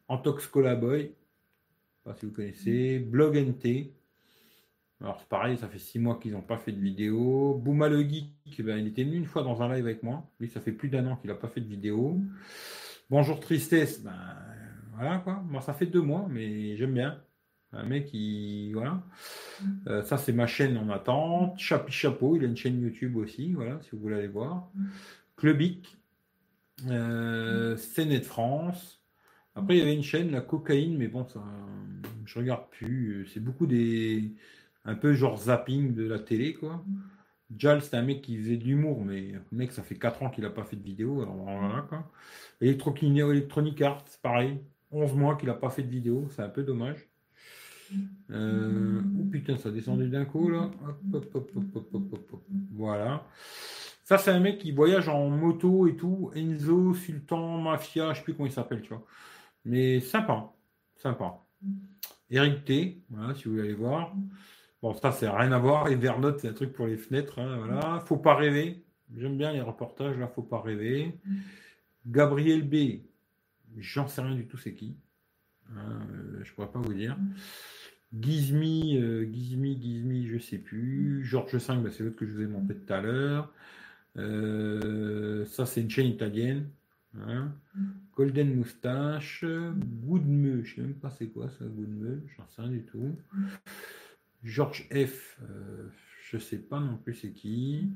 Antox Colaboy, je sais pas si vous connaissez. Blog NT. Alors c'est pareil, ça fait six mois qu'ils n'ont pas fait de vidéo. Bouma le Geek, ben, il était venu une fois dans un live avec moi. Lui, ça fait plus d'un an qu'il n'a pas fait de vidéo. Bonjour Tristesse, ben voilà quoi. Moi, ça fait deux mois, mais j'aime bien. Un mec qui. Voilà. Euh, ça, c'est ma chaîne en attente. Chapi Chapeau, il a une chaîne YouTube aussi, voilà, si vous voulez aller voir. Clubic, euh, de France. Après, il y avait une chaîne, la cocaïne, mais bon, ça, je regarde plus. C'est beaucoup des. Un peu genre zapping de la télé, quoi. Jal, c'est un mec qui faisait de l'humour, mais le mec, ça fait 4 ans qu'il n'a pas fait de vidéo. Alors voilà, quoi. Electronic Arts, pareil. 11 mois qu'il n'a pas fait de vidéo, c'est un peu dommage. Euh, oh putain, ça a descendu d'un coup là. voilà. Ça, c'est un mec qui voyage en moto et tout. Enzo, Sultan, Mafia, je sais plus comment il s'appelle, tu vois. Mais sympa. Sympa. Eric T, voilà, si vous voulez aller voir. Bon, ça, c'est rien à voir. Et Vernote, c'est un truc pour les fenêtres. Hein, voilà. Faut pas rêver. J'aime bien les reportages, là, faut pas rêver. Gabriel B, j'en sais rien du tout, c'est qui. Hein, euh, je pourrais pas vous dire. Gizmi, euh, Gizmi, Gizmi, je sais plus. Georges V, bah, c'est l'autre que je vous ai montré tout à l'heure. Euh, ça, c'est une chaîne italienne. Hein. Golden Moustache, Goodme, je sais même pas c'est quoi ça, Goodme, j'en sais rien du tout. Georges F, je sais pas non plus c'est qui.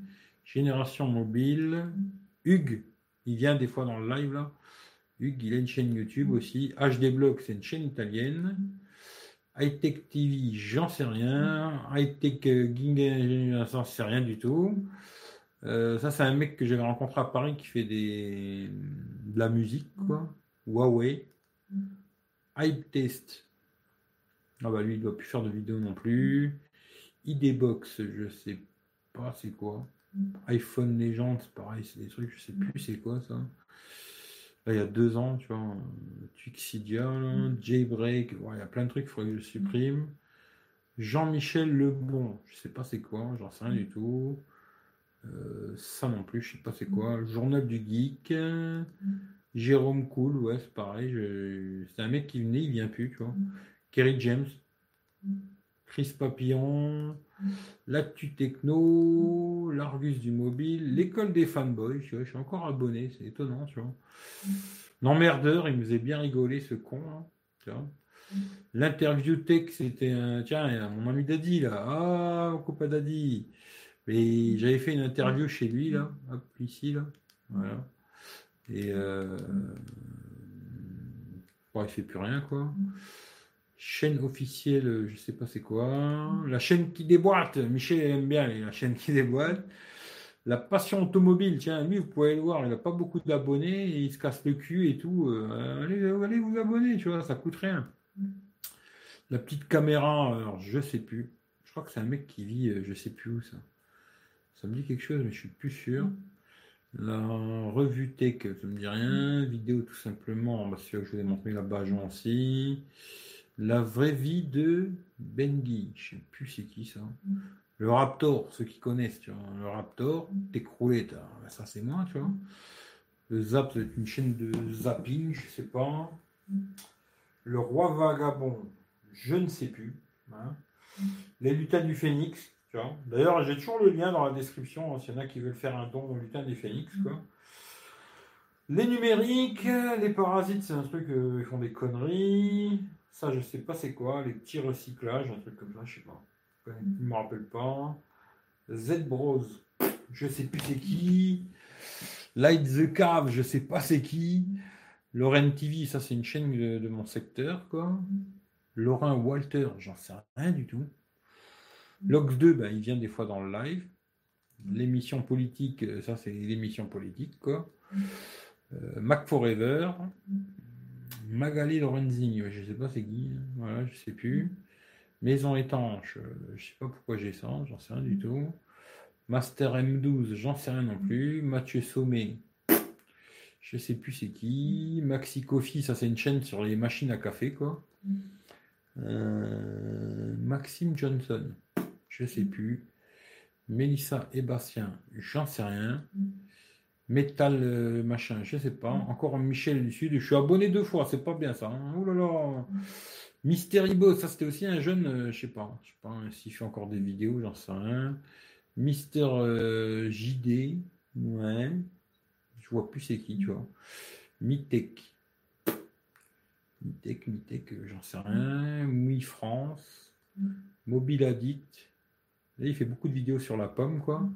Génération Mobile, Hugues, il vient des fois dans le live là. Hugues, il a une chaîne YouTube aussi. HD Blog, c'est une chaîne italienne. Hightech TV, j'en sais rien. Hightech Ging, j'en sais rien du tout. Euh, ça, c'est un mec que j'avais rencontré à Paris qui fait des... de la musique, quoi. Huawei. Hype Test. Ah bah lui, il doit plus faire de vidéos non plus. IDBox, je sais pas c'est quoi. iPhone Legend, c'est pareil, c'est des trucs, je sais plus c'est quoi ça il y a deux ans, tu vois, Tuxidia, mm. Jaybreak, il y a plein de trucs, il faudrait que je supprime. Jean-Michel Lebon, je sais pas c'est quoi, j'en sais rien du tout. Euh, ça non plus, je sais pas c'est quoi. Journal du Geek. Jérôme Cool, ouais, c'est pareil. C'est un mec qui venait, il vient plus, tu vois. Kerry James. Chris Papillon. L'actu techno, l'Argus du mobile, l'école des fanboys, je suis encore abonné, c'est étonnant, tu vois. L'emmerdeur, il me faisait bien rigoler ce con, hein, L'interview tech, c'était un. Tiens, mon ami Daddy là. Ah, mon copain Daddy. Mais j'avais fait une interview chez lui là, hop, ici là. Voilà. Et euh... bon, il fait plus rien quoi. Chaîne officielle, je sais pas c'est quoi. La chaîne qui déboîte. Michel aime bien la chaîne qui déboîte. La passion automobile, tiens, lui, vous pouvez le voir, il n'a pas beaucoup d'abonnés, il se casse le cul et tout. Euh, allez, allez vous abonner, tu vois, ça coûte rien. La petite caméra, alors je sais plus. Je crois que c'est un mec qui vit, euh, je sais plus où ça. Ça me dit quelque chose, mais je suis plus sûr. La revue tech, ça me dit rien. Vidéo tout simplement, bah, que je vous ai montré la Bajon aussi. La vraie vie de Bengi. Je sais plus c'est qui ça. Le Raptor, ceux qui connaissent, tu vois. Le Raptor, t'écrouler, ben, ça c'est moi, tu vois. Le Zap, c'est une chaîne de zapping, je sais pas. Le Roi Vagabond, je ne sais plus. Hein. Les lutins du Phénix, tu vois. D'ailleurs, j'ai toujours le lien dans la description, s'il y en a qui veulent faire un don au lutin des Phénix, quoi. Les numériques, les parasites, c'est un truc, euh, ils font des conneries. Ça, je sais pas c'est quoi, les petits recyclages, un truc comme ça, je sais pas. Je ne me rappelle pas. Z Bros, je sais plus c'est qui. Light the Cave, je sais pas c'est qui. Lorraine TV, ça c'est une chaîne de, mon secteur, quoi. Laurent Walter, j'en sais rien du tout. Lox 2, ben, il vient des fois dans le live. L'émission politique, ça c'est l'émission politique, quoi. Euh, Mac Forever. Magali Lorenzini, je ne sais pas c'est qui, voilà, je sais plus. Maison étanche, euh, je ne sais pas pourquoi j'ai ça, j'en sais rien du tout. Master M12, j'en sais rien non plus. Mathieu Sommet, je ne sais plus c'est qui. Maxi Coffee, ça c'est une chaîne sur les machines à café, quoi. Euh, Maxime Johnson, je ne sais plus. Mélissa et Bastien, j'en sais rien. Métal euh, machin, je sais pas. Mm. Encore Michel du Sud. Je suis abonné deux fois, c'est pas bien ça. Hein. Oh là là. Mystery Boss, ça c'était aussi un jeune, euh, je sais pas, je sais pas s'il fait encore des vidéos, j'en sais rien. Mister euh, JD, ouais. Je vois plus c'est qui, tu vois. Mitech, Mitech, euh, j'en sais rien. Mi France. Mobile Addict. Il fait beaucoup de vidéos sur la pomme, quoi.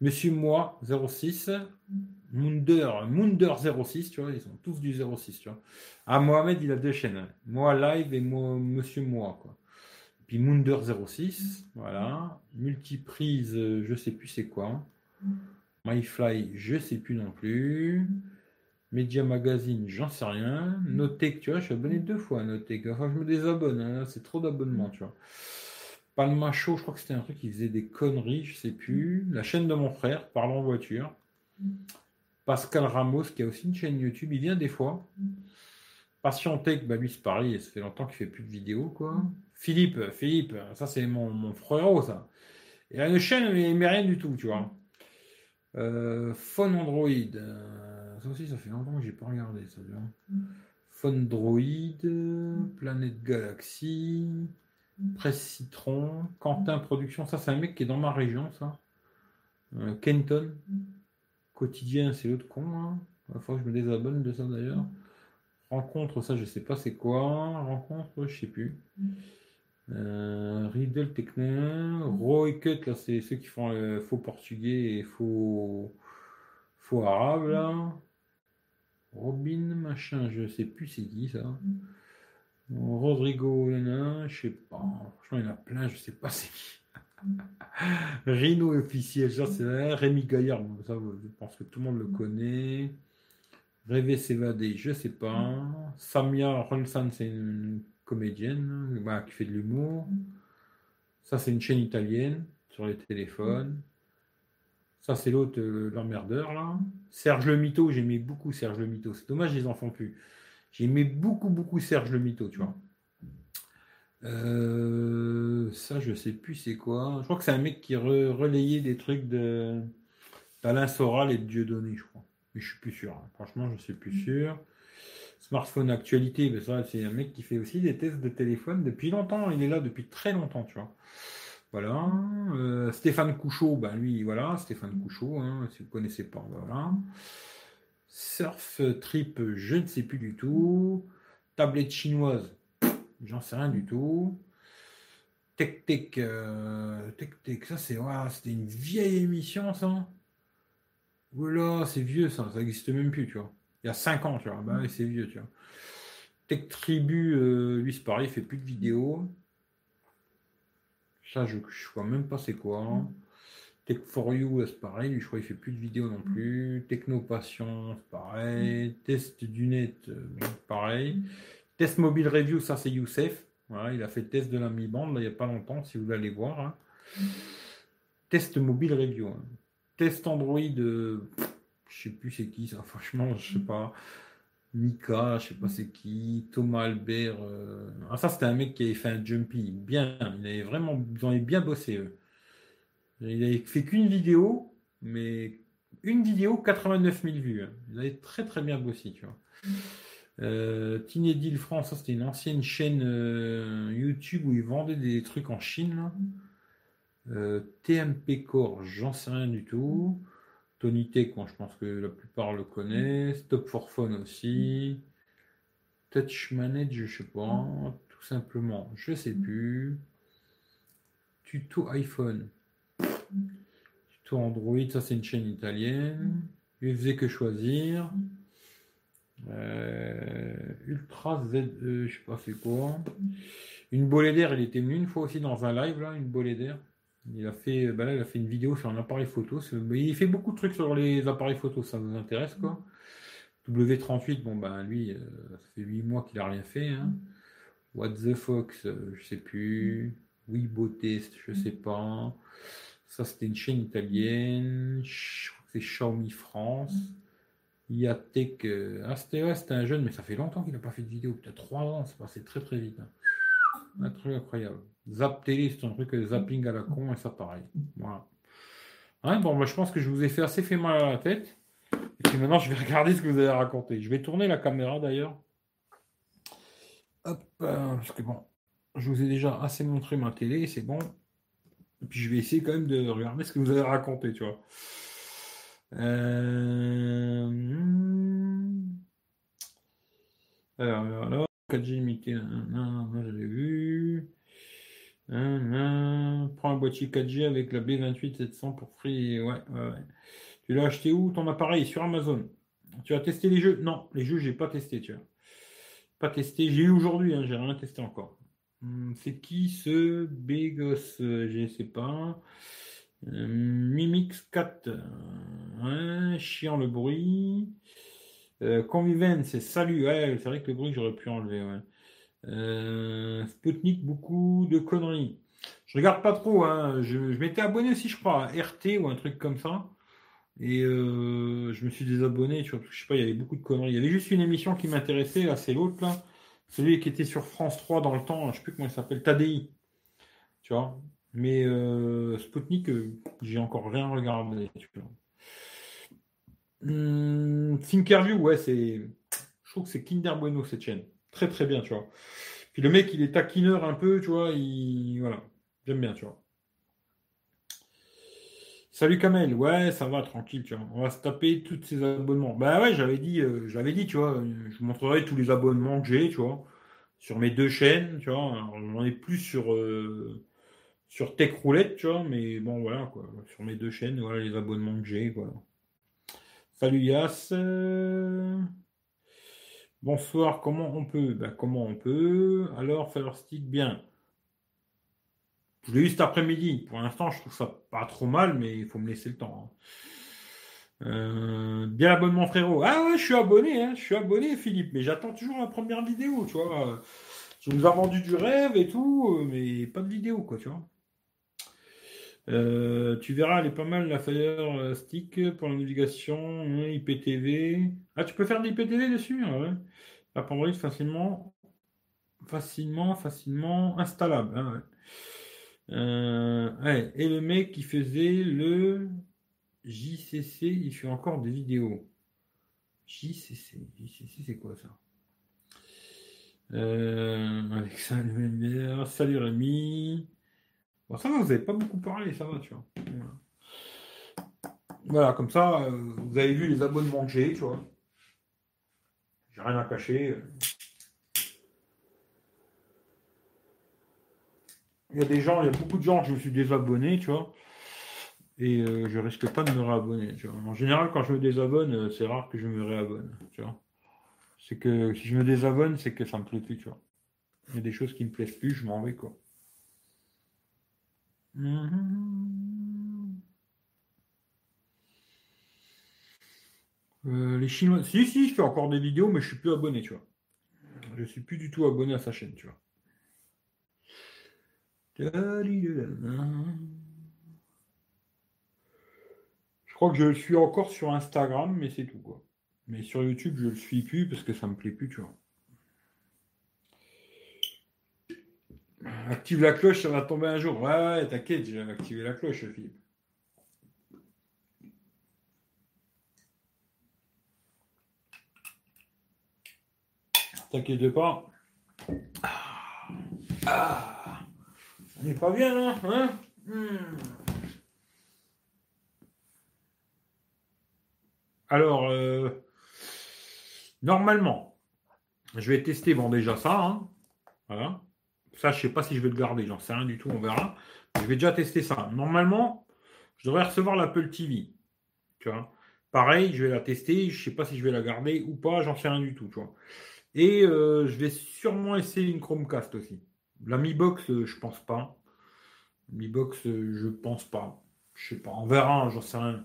Monsieur Moi, 06. Munder, Munder 06, tu vois, ils sont tous du 06, tu vois. Ah, Mohamed, il a deux chaînes. Moi Live et moi, Monsieur Moi, quoi. Puis Munder 06, voilà. Multiprise, je sais plus c'est quoi. MyFly, je sais plus non plus. Media Magazine, j'en sais rien. Notec, tu vois, je suis abonné deux fois à Notec. Enfin, je me désabonne, hein. c'est trop d'abonnements, tu vois. Palma Show, je crois que c'était un truc qui faisait des conneries, je sais plus. La chaîne de mon frère, Parlons voiture. Pascal Ramos, qui a aussi une chaîne YouTube, il vient des fois. Patientech, bah lui c'est pareil, ça fait longtemps qu'il fait plus de vidéos, quoi. Philippe, Philippe, ça c'est mon, mon frérot, ça. Il a une chaîne, mais il met rien du tout, tu vois. Euh, Phone Android, euh, ça aussi ça fait longtemps que j'ai pas regardé, ça. Phone Droid, Planète Galaxy, Presse Citron, Quentin Production, ça c'est un mec qui est dans ma région, ça. Euh, Kenton, Quotidien, c'est l'autre con, hein. Il faut que je me désabonne de ça d'ailleurs. Rencontre, ça je sais pas c'est quoi. Rencontre, je sais plus. Euh, Riddle Technin, Roy Cut, là c'est ceux qui font le faux portugais et faux, faux arabe là. Robin, machin, je sais plus c'est qui ça. Rodrigo je sais pas. Franchement, il y en a plein, je sais pas c'est qui. [laughs] Rhino officiel, ça c'est Rémi Gaillard, ça je pense que tout le monde le connaît. Rêver s'évader, je sais pas. Samia Rolsan, c'est une comédienne bah, qui fait de l'humour. Ça, c'est une chaîne italienne sur les téléphones. Ça, c'est l'autre, euh, l'emmerdeur, là. Serge Le Mito, j'aimais beaucoup Serge Le Mito. C'est dommage, ils en font plus. J'aimais beaucoup, beaucoup Serge Le Mito, tu vois. Euh, ça, je sais plus c'est quoi. Je crois que c'est un mec qui relayait des trucs de d'Alain Soral et de Dieudonné, je crois. Mais je suis plus sûr. Hein. Franchement, je suis plus sûr. Smartphone actualité, ben ça, c'est un mec qui fait aussi des tests de téléphone depuis longtemps. Il est là depuis très longtemps, tu vois. Voilà. Euh, Stéphane Couchot, ben lui, voilà, Stéphane Couchot, hein, si vous ne connaissez pas, voilà surf trip, je ne sais plus du tout. Tablette chinoise, j'en sais rien du tout. Tech Tech, euh, Tech ça c'est c'était une vieille émission ça. Oula, c'est vieux ça, ça n'existe même plus, tu vois. Il y a 5 ans, tu vois, bah c'est vieux, tu vois. Tech Tribu, euh, lui c'est pareil, il fait plus de vidéos. Ça, je ne vois même pas c'est quoi. Tech4You, c'est pareil, je crois qu'il fait plus de vidéos non mm. plus. Technopassion, c'est pareil. Mm. Test du net, euh, pareil. Test mobile review, ça c'est Youssef. Il a fait test de la mi-bande, il n'y a pas longtemps, si vous voulez voir. Hein. Test mobile review. Hein. Test Android, euh, je sais plus c'est qui ça, [laughs] franchement, je ne sais pas. Mika, je ne sais pas c'est qui, Thomas Albert. Euh, ah, ça, c'était un mec qui avait fait un jumpy, bien, il avait vraiment, ils avaient bien bossé, eux. Il avait fait qu'une vidéo, mais une vidéo, 89 000 vues. Hein. Il avait très très bien bossé, tu vois. Euh, Tinedil France, c'était une ancienne chaîne euh, YouTube où ils vendaient des trucs en Chine. Euh, TMP Core, j'en sais rien du tout. Tony Tech, je pense que la plupart le connaissent. Stop for Phone aussi. Touch Manage, je sais pas. Tout simplement, je sais plus. Tuto iPhone. Tuto Android, ça c'est une chaîne italienne. Il faisait que choisir. Euh, Ultra ZE, je sais pas c'est quoi. Une bolée d'air, il était venu une fois aussi dans un live là, une bolée d'air. Il a fait, ben là, il a fait une vidéo sur un appareil photo. Il fait beaucoup de trucs sur les appareils photo, ça nous intéresse quoi. W38, bon ben lui, euh, ça fait 8 mois qu'il a rien fait. Hein. What the Fox, euh, je sais plus. Weibo Test, je sais pas. Ça c'était une chaîne italienne. C'est Xiaomi France. Yatech, euh, ah c'était un jeune, mais ça fait longtemps qu'il n'a pas fait de vidéo, peut-être 3 ans, c'est passé très très vite. Hein. Un truc incroyable. Zap Télé, c'est un truc de zapping à la con et ça pareil. Bon, moi je pense que je vous ai fait assez fait mal à la tête. Et puis maintenant, je vais [laughs] regarder ce que vous avez raconté. Je vais tourner la caméra d'ailleurs. Hop, parce que bon, je vous ai déjà assez montré ma télé, c'est bon. Et puis je vais essayer quand même de regarder ce que vous avez raconté, tu vois. Euh... Alors, alors, 4G limité, non, non, j'avais vu. Prends un boîtier 4G avec la B28 700 pour free. Ouais, ouais, ouais. Tu l'as acheté où? Ton appareil Sur Amazon. Tu as testé les jeux? Non, les jeux, j'ai pas testé, tu vois. Pas testé. J'ai eu aujourd'hui, hein, j'ai rien testé encore. Hmm, c'est qui ce Bégos Je sais pas. Euh, Mimix 4. chiant le bruit. Euh, c'est salut. C'est vrai que le bruit, j'aurais pu enlever. Ouais. Euh, Sputnik, beaucoup de conneries. Je regarde pas trop. Hein. Je, m'étais abonné aussi, je crois, RT ou un truc comme ça. Et euh, je me suis désabonné, je sais pas, il y avait beaucoup de conneries. Il y avait juste une émission qui m'intéressait, là, c'est l'autre. Celui qui était sur France 3 dans le temps, je sais plus comment il s'appelle, Tadi. Tu vois. Mais euh, Sputnik, euh, j'ai encore rien regardé. Hum, Thinkerview, ouais, c'est. Je trouve que c'est Kinder Bueno cette chaîne. Très très bien, tu vois. Puis le mec, il est taquineur un peu, tu vois. Il... Voilà. J'aime bien, tu vois. Salut Kamel, ouais, ça va, tranquille, tu vois. On va se taper tous ces abonnements. Bah ouais, j'avais dit, euh, j'avais dit, tu vois, je vous montrerai tous les abonnements que j'ai, tu vois, sur mes deux chaînes, tu vois. J'en ai plus sur, euh, sur Tech Roulette, tu vois, mais bon, voilà, quoi. Sur mes deux chaînes, voilà les abonnements que j'ai, voilà. Salut Yas. Bonsoir, comment on peut? Ben, Comment on peut? Alors, Stick, bien. Je l'ai eu cet après-midi. Pour l'instant, je trouve ça pas trop mal, mais il faut me laisser le temps. Hein. Euh, bien l'abonnement, frérot. Ah ouais, je suis abonné, hein. je suis abonné, Philippe, mais j'attends toujours la première vidéo, tu vois. Tu nous as vendu du rêve et tout, mais pas de vidéo, quoi, tu vois. Euh, tu verras, elle est pas mal la Fire Stick pour la navigation, IPTV. Ah, tu peux faire de l'IPTV dessus hein, ouais. La Android facilement, facilement, facilement installable. Euh, Et le mec qui faisait le JCC, il fait encore des vidéos. JCC, JCC, c'est quoi ça? Euh, Alexandre, salut Rémi ça va, vous n'avez pas beaucoup parlé, ça va, tu vois. Voilà, comme ça, euh, vous avez vu les abonnements que j'ai, tu vois. J'ai rien à cacher. Il y a des gens, il y a beaucoup de gens, je me suis désabonné, tu vois. Et euh, je risque pas de me réabonner, tu vois. En général, quand je me désabonne, euh, c'est rare que je me réabonne, tu vois. C'est que si je me désabonne, c'est que ça me plaît plus, tu vois. Il y a des choses qui me plaisent plus, je m'en vais, quoi. Euh, les Chinois. Si, si, je fais encore des vidéos, mais je suis plus abonné, tu vois. Je suis plus du tout abonné à sa chaîne, tu vois. Je crois que je le suis encore sur Instagram, mais c'est tout, quoi. Mais sur YouTube, je le suis plus parce que ça me plaît plus, tu vois. Active la cloche, ça va tomber un jour. Ouais, ouais, t'inquiète, j'ai activé la cloche, Philippe. T'inquiète pas. Ah. Pas bien hein? Hmm. Alors, euh, normalement, je vais tester bon déjà ça. Hein. Voilà. Ça, je sais pas si je vais le garder, j'en sais rien du tout, on verra. Je vais déjà tester ça. Normalement, je devrais recevoir l'Apple TV. Tu vois? Pareil, je vais la tester, je sais pas si je vais la garder ou pas, j'en sais rien du tout, tu vois. Et euh, je vais sûrement essayer une Chromecast aussi. La Mi Box, euh, je pense pas. Mi Box, euh, je pense pas. Je sais pas, on verra, j'en sais rien.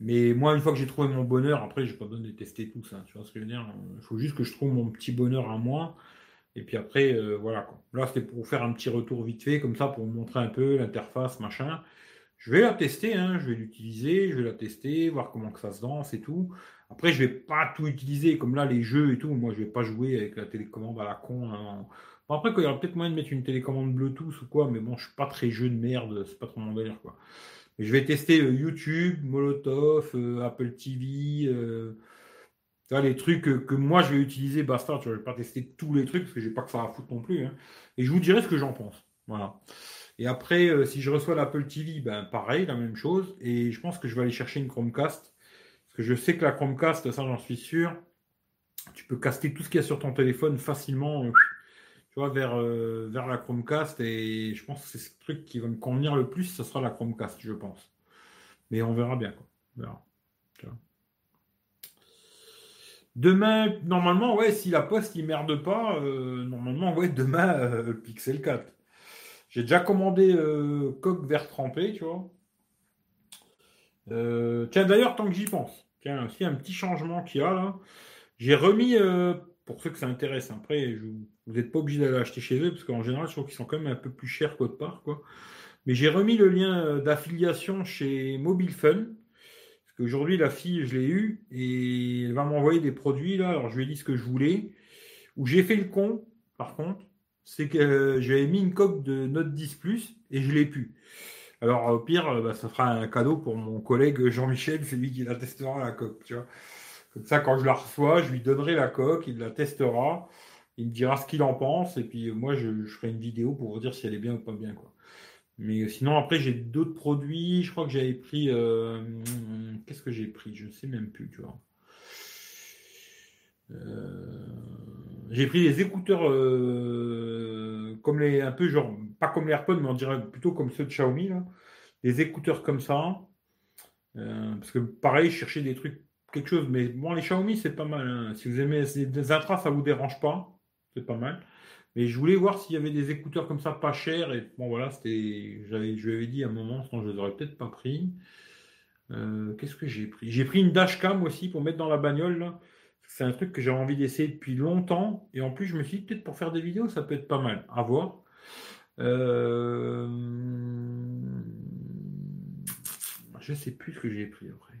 Mais moi, une fois que j'ai trouvé mon bonheur, après, j'ai pas besoin de tester tout ça. Tu vois ce que je veux dire Il faut juste que je trouve mon petit bonheur à moi. Et puis après, euh, voilà. Là, c'était pour faire un petit retour vite fait, comme ça, pour vous montrer un peu l'interface, machin. Je vais la tester, hein, je vais l'utiliser, je vais la tester, voir comment que ça se danse et tout. Après, je vais pas tout utiliser, comme là, les jeux et tout. Moi, je vais pas jouer avec la télécommande à la con. Hein. Après, il y aura peut-être moyen de mettre une télécommande Bluetooth ou quoi, mais bon, je suis pas très jeu de merde, c'est pas trop mon délire, quoi. Mais je vais tester euh, YouTube, Molotov, euh, Apple TV, Tu vois, les trucs que, moi je vais utiliser, basta, tu vois, vais pas tester tous les trucs parce que j'ai pas que ça à foutre non plus. Hein. Et je vous dirai ce que j'en pense. Voilà. Et après, euh, si je reçois l'Apple TV, ben pareil, la même chose. Et je pense que je vais aller chercher une Chromecast. Parce que je sais que la Chromecast, ça j'en suis sûr, tu peux caster tout ce qu'il y a sur ton téléphone facilement. Euh, tu vois, vers, euh, vers la Chromecast. Et je pense que c'est ce truc qui va me convenir le plus, ce sera la Chromecast, je pense. Mais on verra bien. Quoi. Demain, normalement, ouais, si la poste il merde pas, normalement, ouais, demain, Pixel 4. J'ai déjà commandé euh, coque vert trempé, tu vois. Euh, tiens, d'ailleurs, tant que j'y pense, tiens, aussi un petit changement qu'il y a là. J'ai remis, euh, pour ceux que ça intéresse, après, vous n'êtes pas obligé d'aller acheter chez eux, parce qu'en général, je trouve qu'ils sont quand même un peu plus chers qu'autre part, quoi. Mais j'ai remis le lien d'affiliation chez Mobile Fun. Parce qu'aujourd'hui, la fille, je l'ai eue, et elle va m'envoyer des produits, là. Alors, je lui ai dit ce que je voulais. Où j'ai fait le con, par contre c'est que j'avais mis une coque de Note 10 Plus et je l'ai pu. Alors au pire, bah, ça fera un cadeau pour mon collègue Jean-Michel, c'est lui qui la testera la coque, tu vois. Ça, quand je la reçois, je lui donnerai la coque, il la testera, il me dira ce qu'il en pense, et puis moi je, ferai une vidéo pour vous dire si elle est bien ou pas bien. Mais sinon, après, j'ai d'autres produits. Je crois que j'avais pris. Euh, qu'est-ce que j'ai pris? Je ne sais même plus, tu vois. Euh, j'ai pris des écouteurs euh, comme les un peu genre pas comme les AirPods mais on dirait plutôt comme ceux de Xiaomi là. Des écouteurs comme ça. Euh, parce que pareil, je cherchais des trucs quelque chose mais bon les Xiaomi c'est pas mal. Hein. Si vous aimez des intras ça vous dérange pas, c'est pas mal. Mais je voulais voir s'il y avait des écouteurs comme ça pas chers et bon voilà c'était j'avais je lui avais dit à un moment sinon je les aurais peut-être pas pris. Qu'est-ce que j'ai pris? J'ai pris une dashcam aussi pour mettre dans la bagnole c'est un truc que j'ai envie d'essayer depuis longtemps. Et en plus, je me suis dit, peut-être pour faire des vidéos, ça peut être pas mal. À voir. Euh... Je sais plus ce que j'ai pris après.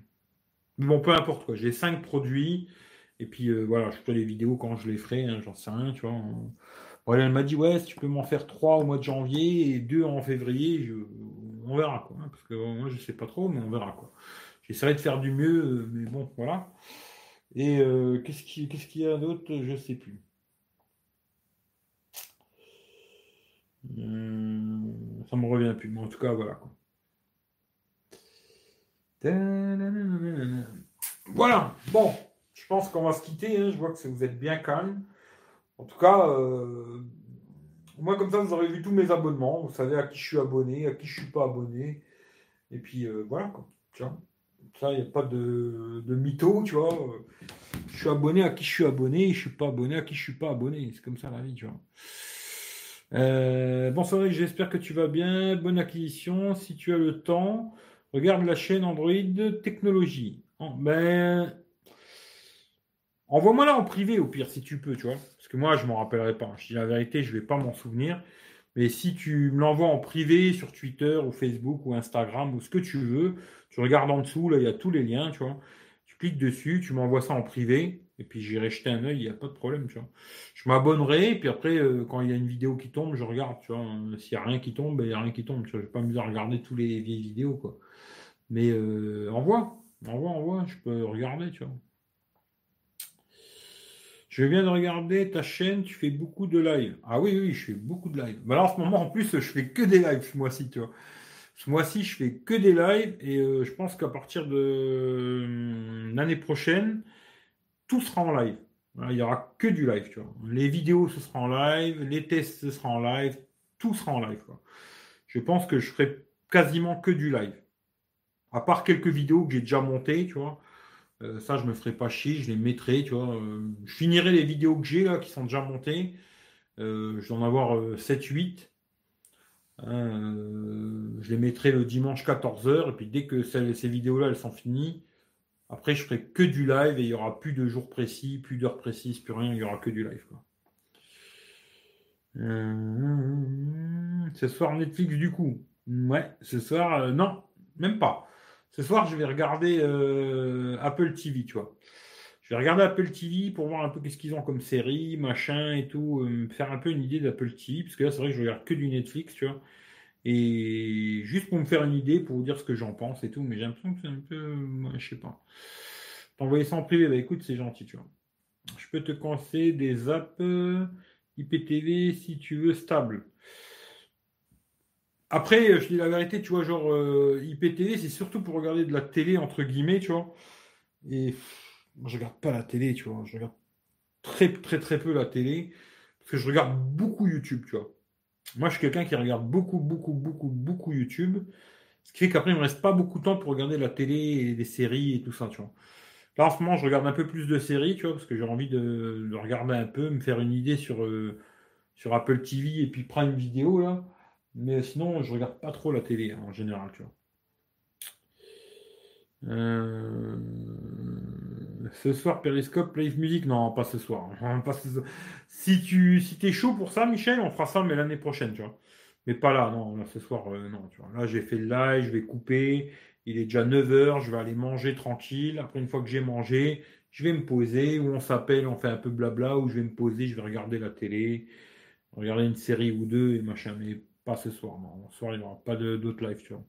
Bon, peu importe quoi. J'ai cinq produits. Et puis euh, voilà, je ferai les vidéos quand je les ferai. Hein, j'en sais rien, tu vois. elle m'a dit, ouais, si tu peux m'en faire trois au mois de janvier et deux en février, on verra quoi. Hein, parce que moi, je sais pas trop, mais on verra quoi. J'essaierai de faire du mieux, euh, mais bon, voilà. Et euh, qu'est-ce qu'il y a d'autre Je sais plus. Ça me revient plus, mais en tout cas, voilà. Voilà, bon, je pense qu'on va se quitter. Hein. Je vois que vous êtes bien calme. En tout cas, euh, moi, comme ça, vous aurez vu tous mes abonnements. Vous savez à qui je suis abonné, à qui je suis pas abonné. Et puis, voilà, quoi. Ça, il n'y a pas de, de mytho, tu vois. Je suis abonné à qui je suis abonné, je suis pas abonné à qui je suis pas abonné. C'est comme ça la vie, tu vois. Euh, bonsoir, j'espère que tu vas bien. Bonne acquisition. Si tu as le temps, regarde la chaîne Android Technologie. ben, envoie-moi là en privé au pire si tu peux, tu vois. Parce que moi, je m'en rappellerai pas. Je dis la vérité, je vais pas m'en souvenir. Mais si tu me l'envoies en privé sur Twitter ou Facebook ou Instagram ou ce que tu veux, tu regardes en dessous, là, il y a tous les liens, tu vois. Tu cliques dessus, tu m'envoies ça en privé, et puis j'irai jeter un œil, il n'y a pas de problème, tu vois. Je m'abonnerai, et puis après, euh, quand il y a une vidéo qui tombe, je regarde, tu vois. S'il n'y a rien qui tombe, ben, il n'y a rien qui tombe, tu vois. Je vais pas m'amuser à regarder tous les vieilles vidéos, quoi. Mais euh, envoie, envoie, envoie, je peux regarder, tu vois. Je viens de regarder ta chaîne, tu fais beaucoup de live. Ah oui, oui, je fais beaucoup de live. Mais là, en ce moment, en plus, je fais que des lives ce mois-ci, tu vois. Ce mois-ci, je fais que des lives et euh, je pense qu'à partir de euh, l'année prochaine, tout sera en live. il n'y aura que du live. Les vidéos, ce sera en live, les tests, ce sera en live, tout sera en live. Je pense que je ferai quasiment que du live. À part quelques vidéos que j'ai déjà montées, tu vois. Euh, ça, je me ferai pas chier, je les mettrai, tu vois. Euh, je finirai les vidéos que j'ai là, qui sont déjà montées. Euh, je vais en avoir 7-8. Hein, je les mettrai le dimanche 14h. Et puis dès que ces vidéos-là, elles sont finies, après, je ferai que du live et il n'y aura plus de jours précis, plus d'heures précises, plus rien, il n'y aura que du live. ce soir Netflix du coup. Ouais, ce soir, non, même pas. Ce soir, je vais regarder euh, Apple TV, tu vois. Je vais regarder Apple TV pour voir un peu qu'est-ce qu'ils ont comme série, machin et tout, euh, faire un peu une idée d'Apple TV, parce que là, c'est vrai que je regarde que du Netflix, tu vois. Et juste pour me faire une idée, pour vous dire ce que j'en pense et tout, mais j'ai l'impression que c'est un peu, je sais pas. T'envoyer ça en privé, bah écoute, c'est gentil, tu vois. Je peux te conseiller des apps euh, IPTV si tu veux stable. Après, je dis la vérité, tu vois, genre euh, IPTV, c'est surtout pour regarder de la télé, entre guillemets, tu vois. Et moi, je regarde pas la télé, tu vois. Je regarde très, très, très peu la télé. Parce que je regarde beaucoup YouTube, tu vois. Moi, je suis quelqu'un qui regarde beaucoup, beaucoup, beaucoup, beaucoup YouTube. Ce qui fait qu'après, il me reste pas beaucoup de temps pour regarder la télé et des séries et tout ça, tu vois. Là, en ce moment, je regarde un peu plus de séries, tu vois, parce que j'ai envie de, regarder un peu, me faire une idée sur, euh, sur Apple TV et puis prendre une vidéo, là. Mais sinon, je regarde pas trop la télé, hein, en général, tu vois. Euh, ce soir, Periscope, Live Music, non, pas ce soir. Si tu si es chaud pour ça, Michel, on fera ça, mais l'année prochaine, tu vois. Mais pas là, non, là, ce soir, euh, non, tu vois. Là, j'ai fait le live, je vais couper. Il est déjà 9h, je vais aller manger tranquille. Après, une fois que j'ai mangé, je vais me poser, ou on s'appelle, on fait un peu blabla, ou je vais me poser, je vais regarder la télé, regarder une série ou deux, et machin. Mais pas ce soir, non. Ce soir, il n'y aura pas d'autres live, tu vois.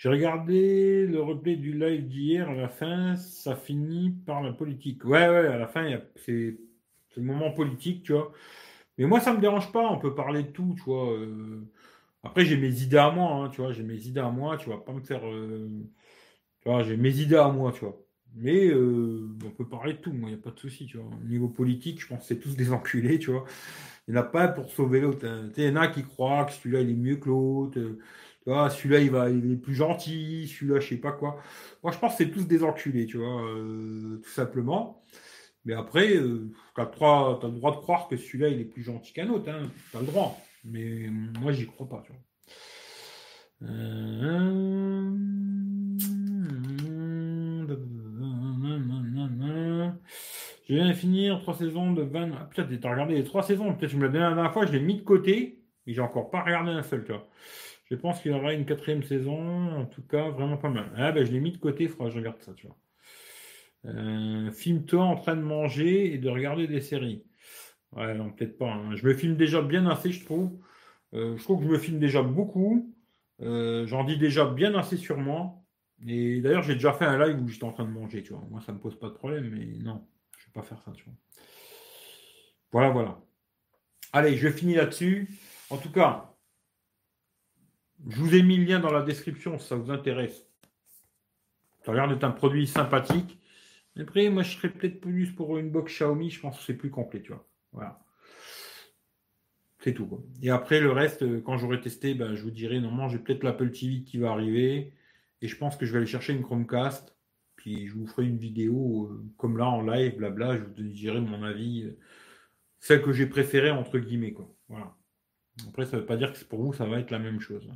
J'ai regardé le replay du live d'hier, à la fin, ça finit par la politique. Ouais, ouais, à la fin, c'est le moment politique, tu vois. Mais moi, ça me dérange pas, on peut parler de tout, tu vois. Euh. Après, j'ai mes idées à moi, hein, tu vois, j'ai mes idées à moi, tu vas pas me faire. Euh, tu vois, j'ai mes idées à moi, tu vois. Mais euh, on peut parler de tout, moi, il n'y a pas de souci, tu vois. Au niveau politique, je pense que c'est tous des enculés, tu vois. Il n'y en a pas pour sauver l'autre. Hein. Il y en a qui croient que celui-là, il est mieux que l'autre. Tu vois, celui-là, il, va, il est plus gentil, celui-là, je sais pas quoi. Moi, je pense que c'est tous des enculés, tu vois, euh, tout simplement. Mais après, euh, tu as, le droit de croire que celui-là, il est plus gentil qu'un autre. Hein. Tu as le droit. Mais moi, j'y crois pas, tu vois. Euh... Je viens de finir trois saisons de 20. Ah, putain, t'as regardé les trois saisons. Peut-être que je me la dernière fois, je l'ai mis de côté, mais j'ai encore pas regardé un seul, tu vois. Je pense qu'il y aura une quatrième saison, en tout cas, vraiment pas mal. Ah ben je l'ai mis de côté, je regarde ça, tu vois. Euh, filme-toi en train de manger et de regarder des séries. Ouais, non, peut-être pas. Hein. Je me filme déjà bien assez, je trouve. Euh, je trouve que je me filme déjà beaucoup. Euh, j'en dis déjà bien assez sur moi. Et d'ailleurs, j'ai déjà fait un live où j'étais en train de manger, tu vois. Moi, ça me pose pas de problème, mais non, je vais pas faire ça, tu vois. Voilà, voilà. Allez, je finis là-dessus. En tout cas, je vous ai mis le lien dans la description si ça vous intéresse. Ça a l'air d'être un produit sympathique. Après, moi, je serais peut-être plus pour une box Xiaomi. Je pense que c'est plus complet, tu vois. Voilà. C'est tout. Et après, le reste, euh, quand j'aurai testé, ben, je vous dirai, normalement, j'ai peut-être l'Apple TV qui va arriver. Et je pense que je vais aller chercher une Chromecast. Puis je vous ferai une vidéo euh, comme là en live, blabla. Je vous dirai mon avis. Euh, celle que j'ai préférée, entre guillemets. Quoi. Voilà. Après, ça ne veut pas dire que pour vous, ça va être la même chose.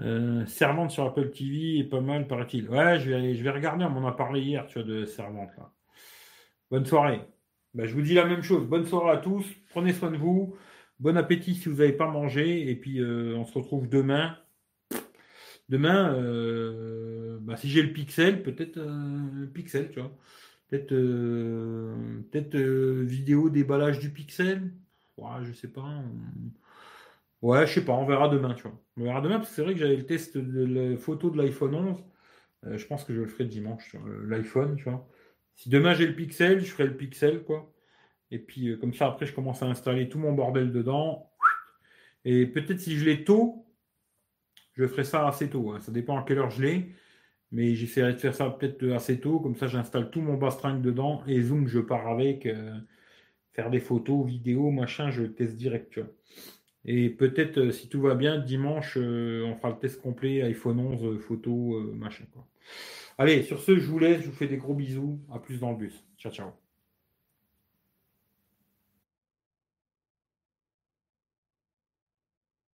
Euh, Servante sur Apple TV est pas mal, paraît-il. Ouais, je vais, regarder, on m'en a parlé hier, tu vois, de Servante. Bonne soirée. Ben, je vous dis la même chose. Bonne soirée à tous. Prenez soin de vous. Bon appétit si vous n'avez pas mangé. Et puis, euh, on se retrouve demain. Demain, euh, bah, si j'ai le pixel, peut-être pixel, tu vois. Peut-être peut-être vidéo déballage du pixel. Ouais, je sais pas. Ouais, je sais pas, on verra demain, tu vois. On verra demain, parce que c'est vrai que j'avais le test de la photo de l'iPhone 11. Euh, je pense que je le ferai dimanche sur l'iPhone, tu vois. Si demain j'ai le Pixel, je ferai le Pixel, quoi. Et puis, euh, comme ça, après, je commence à installer tout mon bordel dedans. Et peut-être si je l'ai tôt, je ferai ça assez tôt. Hein. Ça dépend à quelle heure je l'ai. Mais j'essaierai de faire ça peut-être assez tôt. Comme ça, j'installe tout mon bastring dedans. Et Zoom, je pars avec. Euh, faire des photos, vidéos, machin, je teste direct, tu vois. Et peut-être, euh, si tout va bien, dimanche, euh, on fera le test complet iPhone 11, euh, photo, machin. Allez, sur ce, je vous laisse, je vous fais des gros bisous. À plus dans le bus. Ciao, ciao.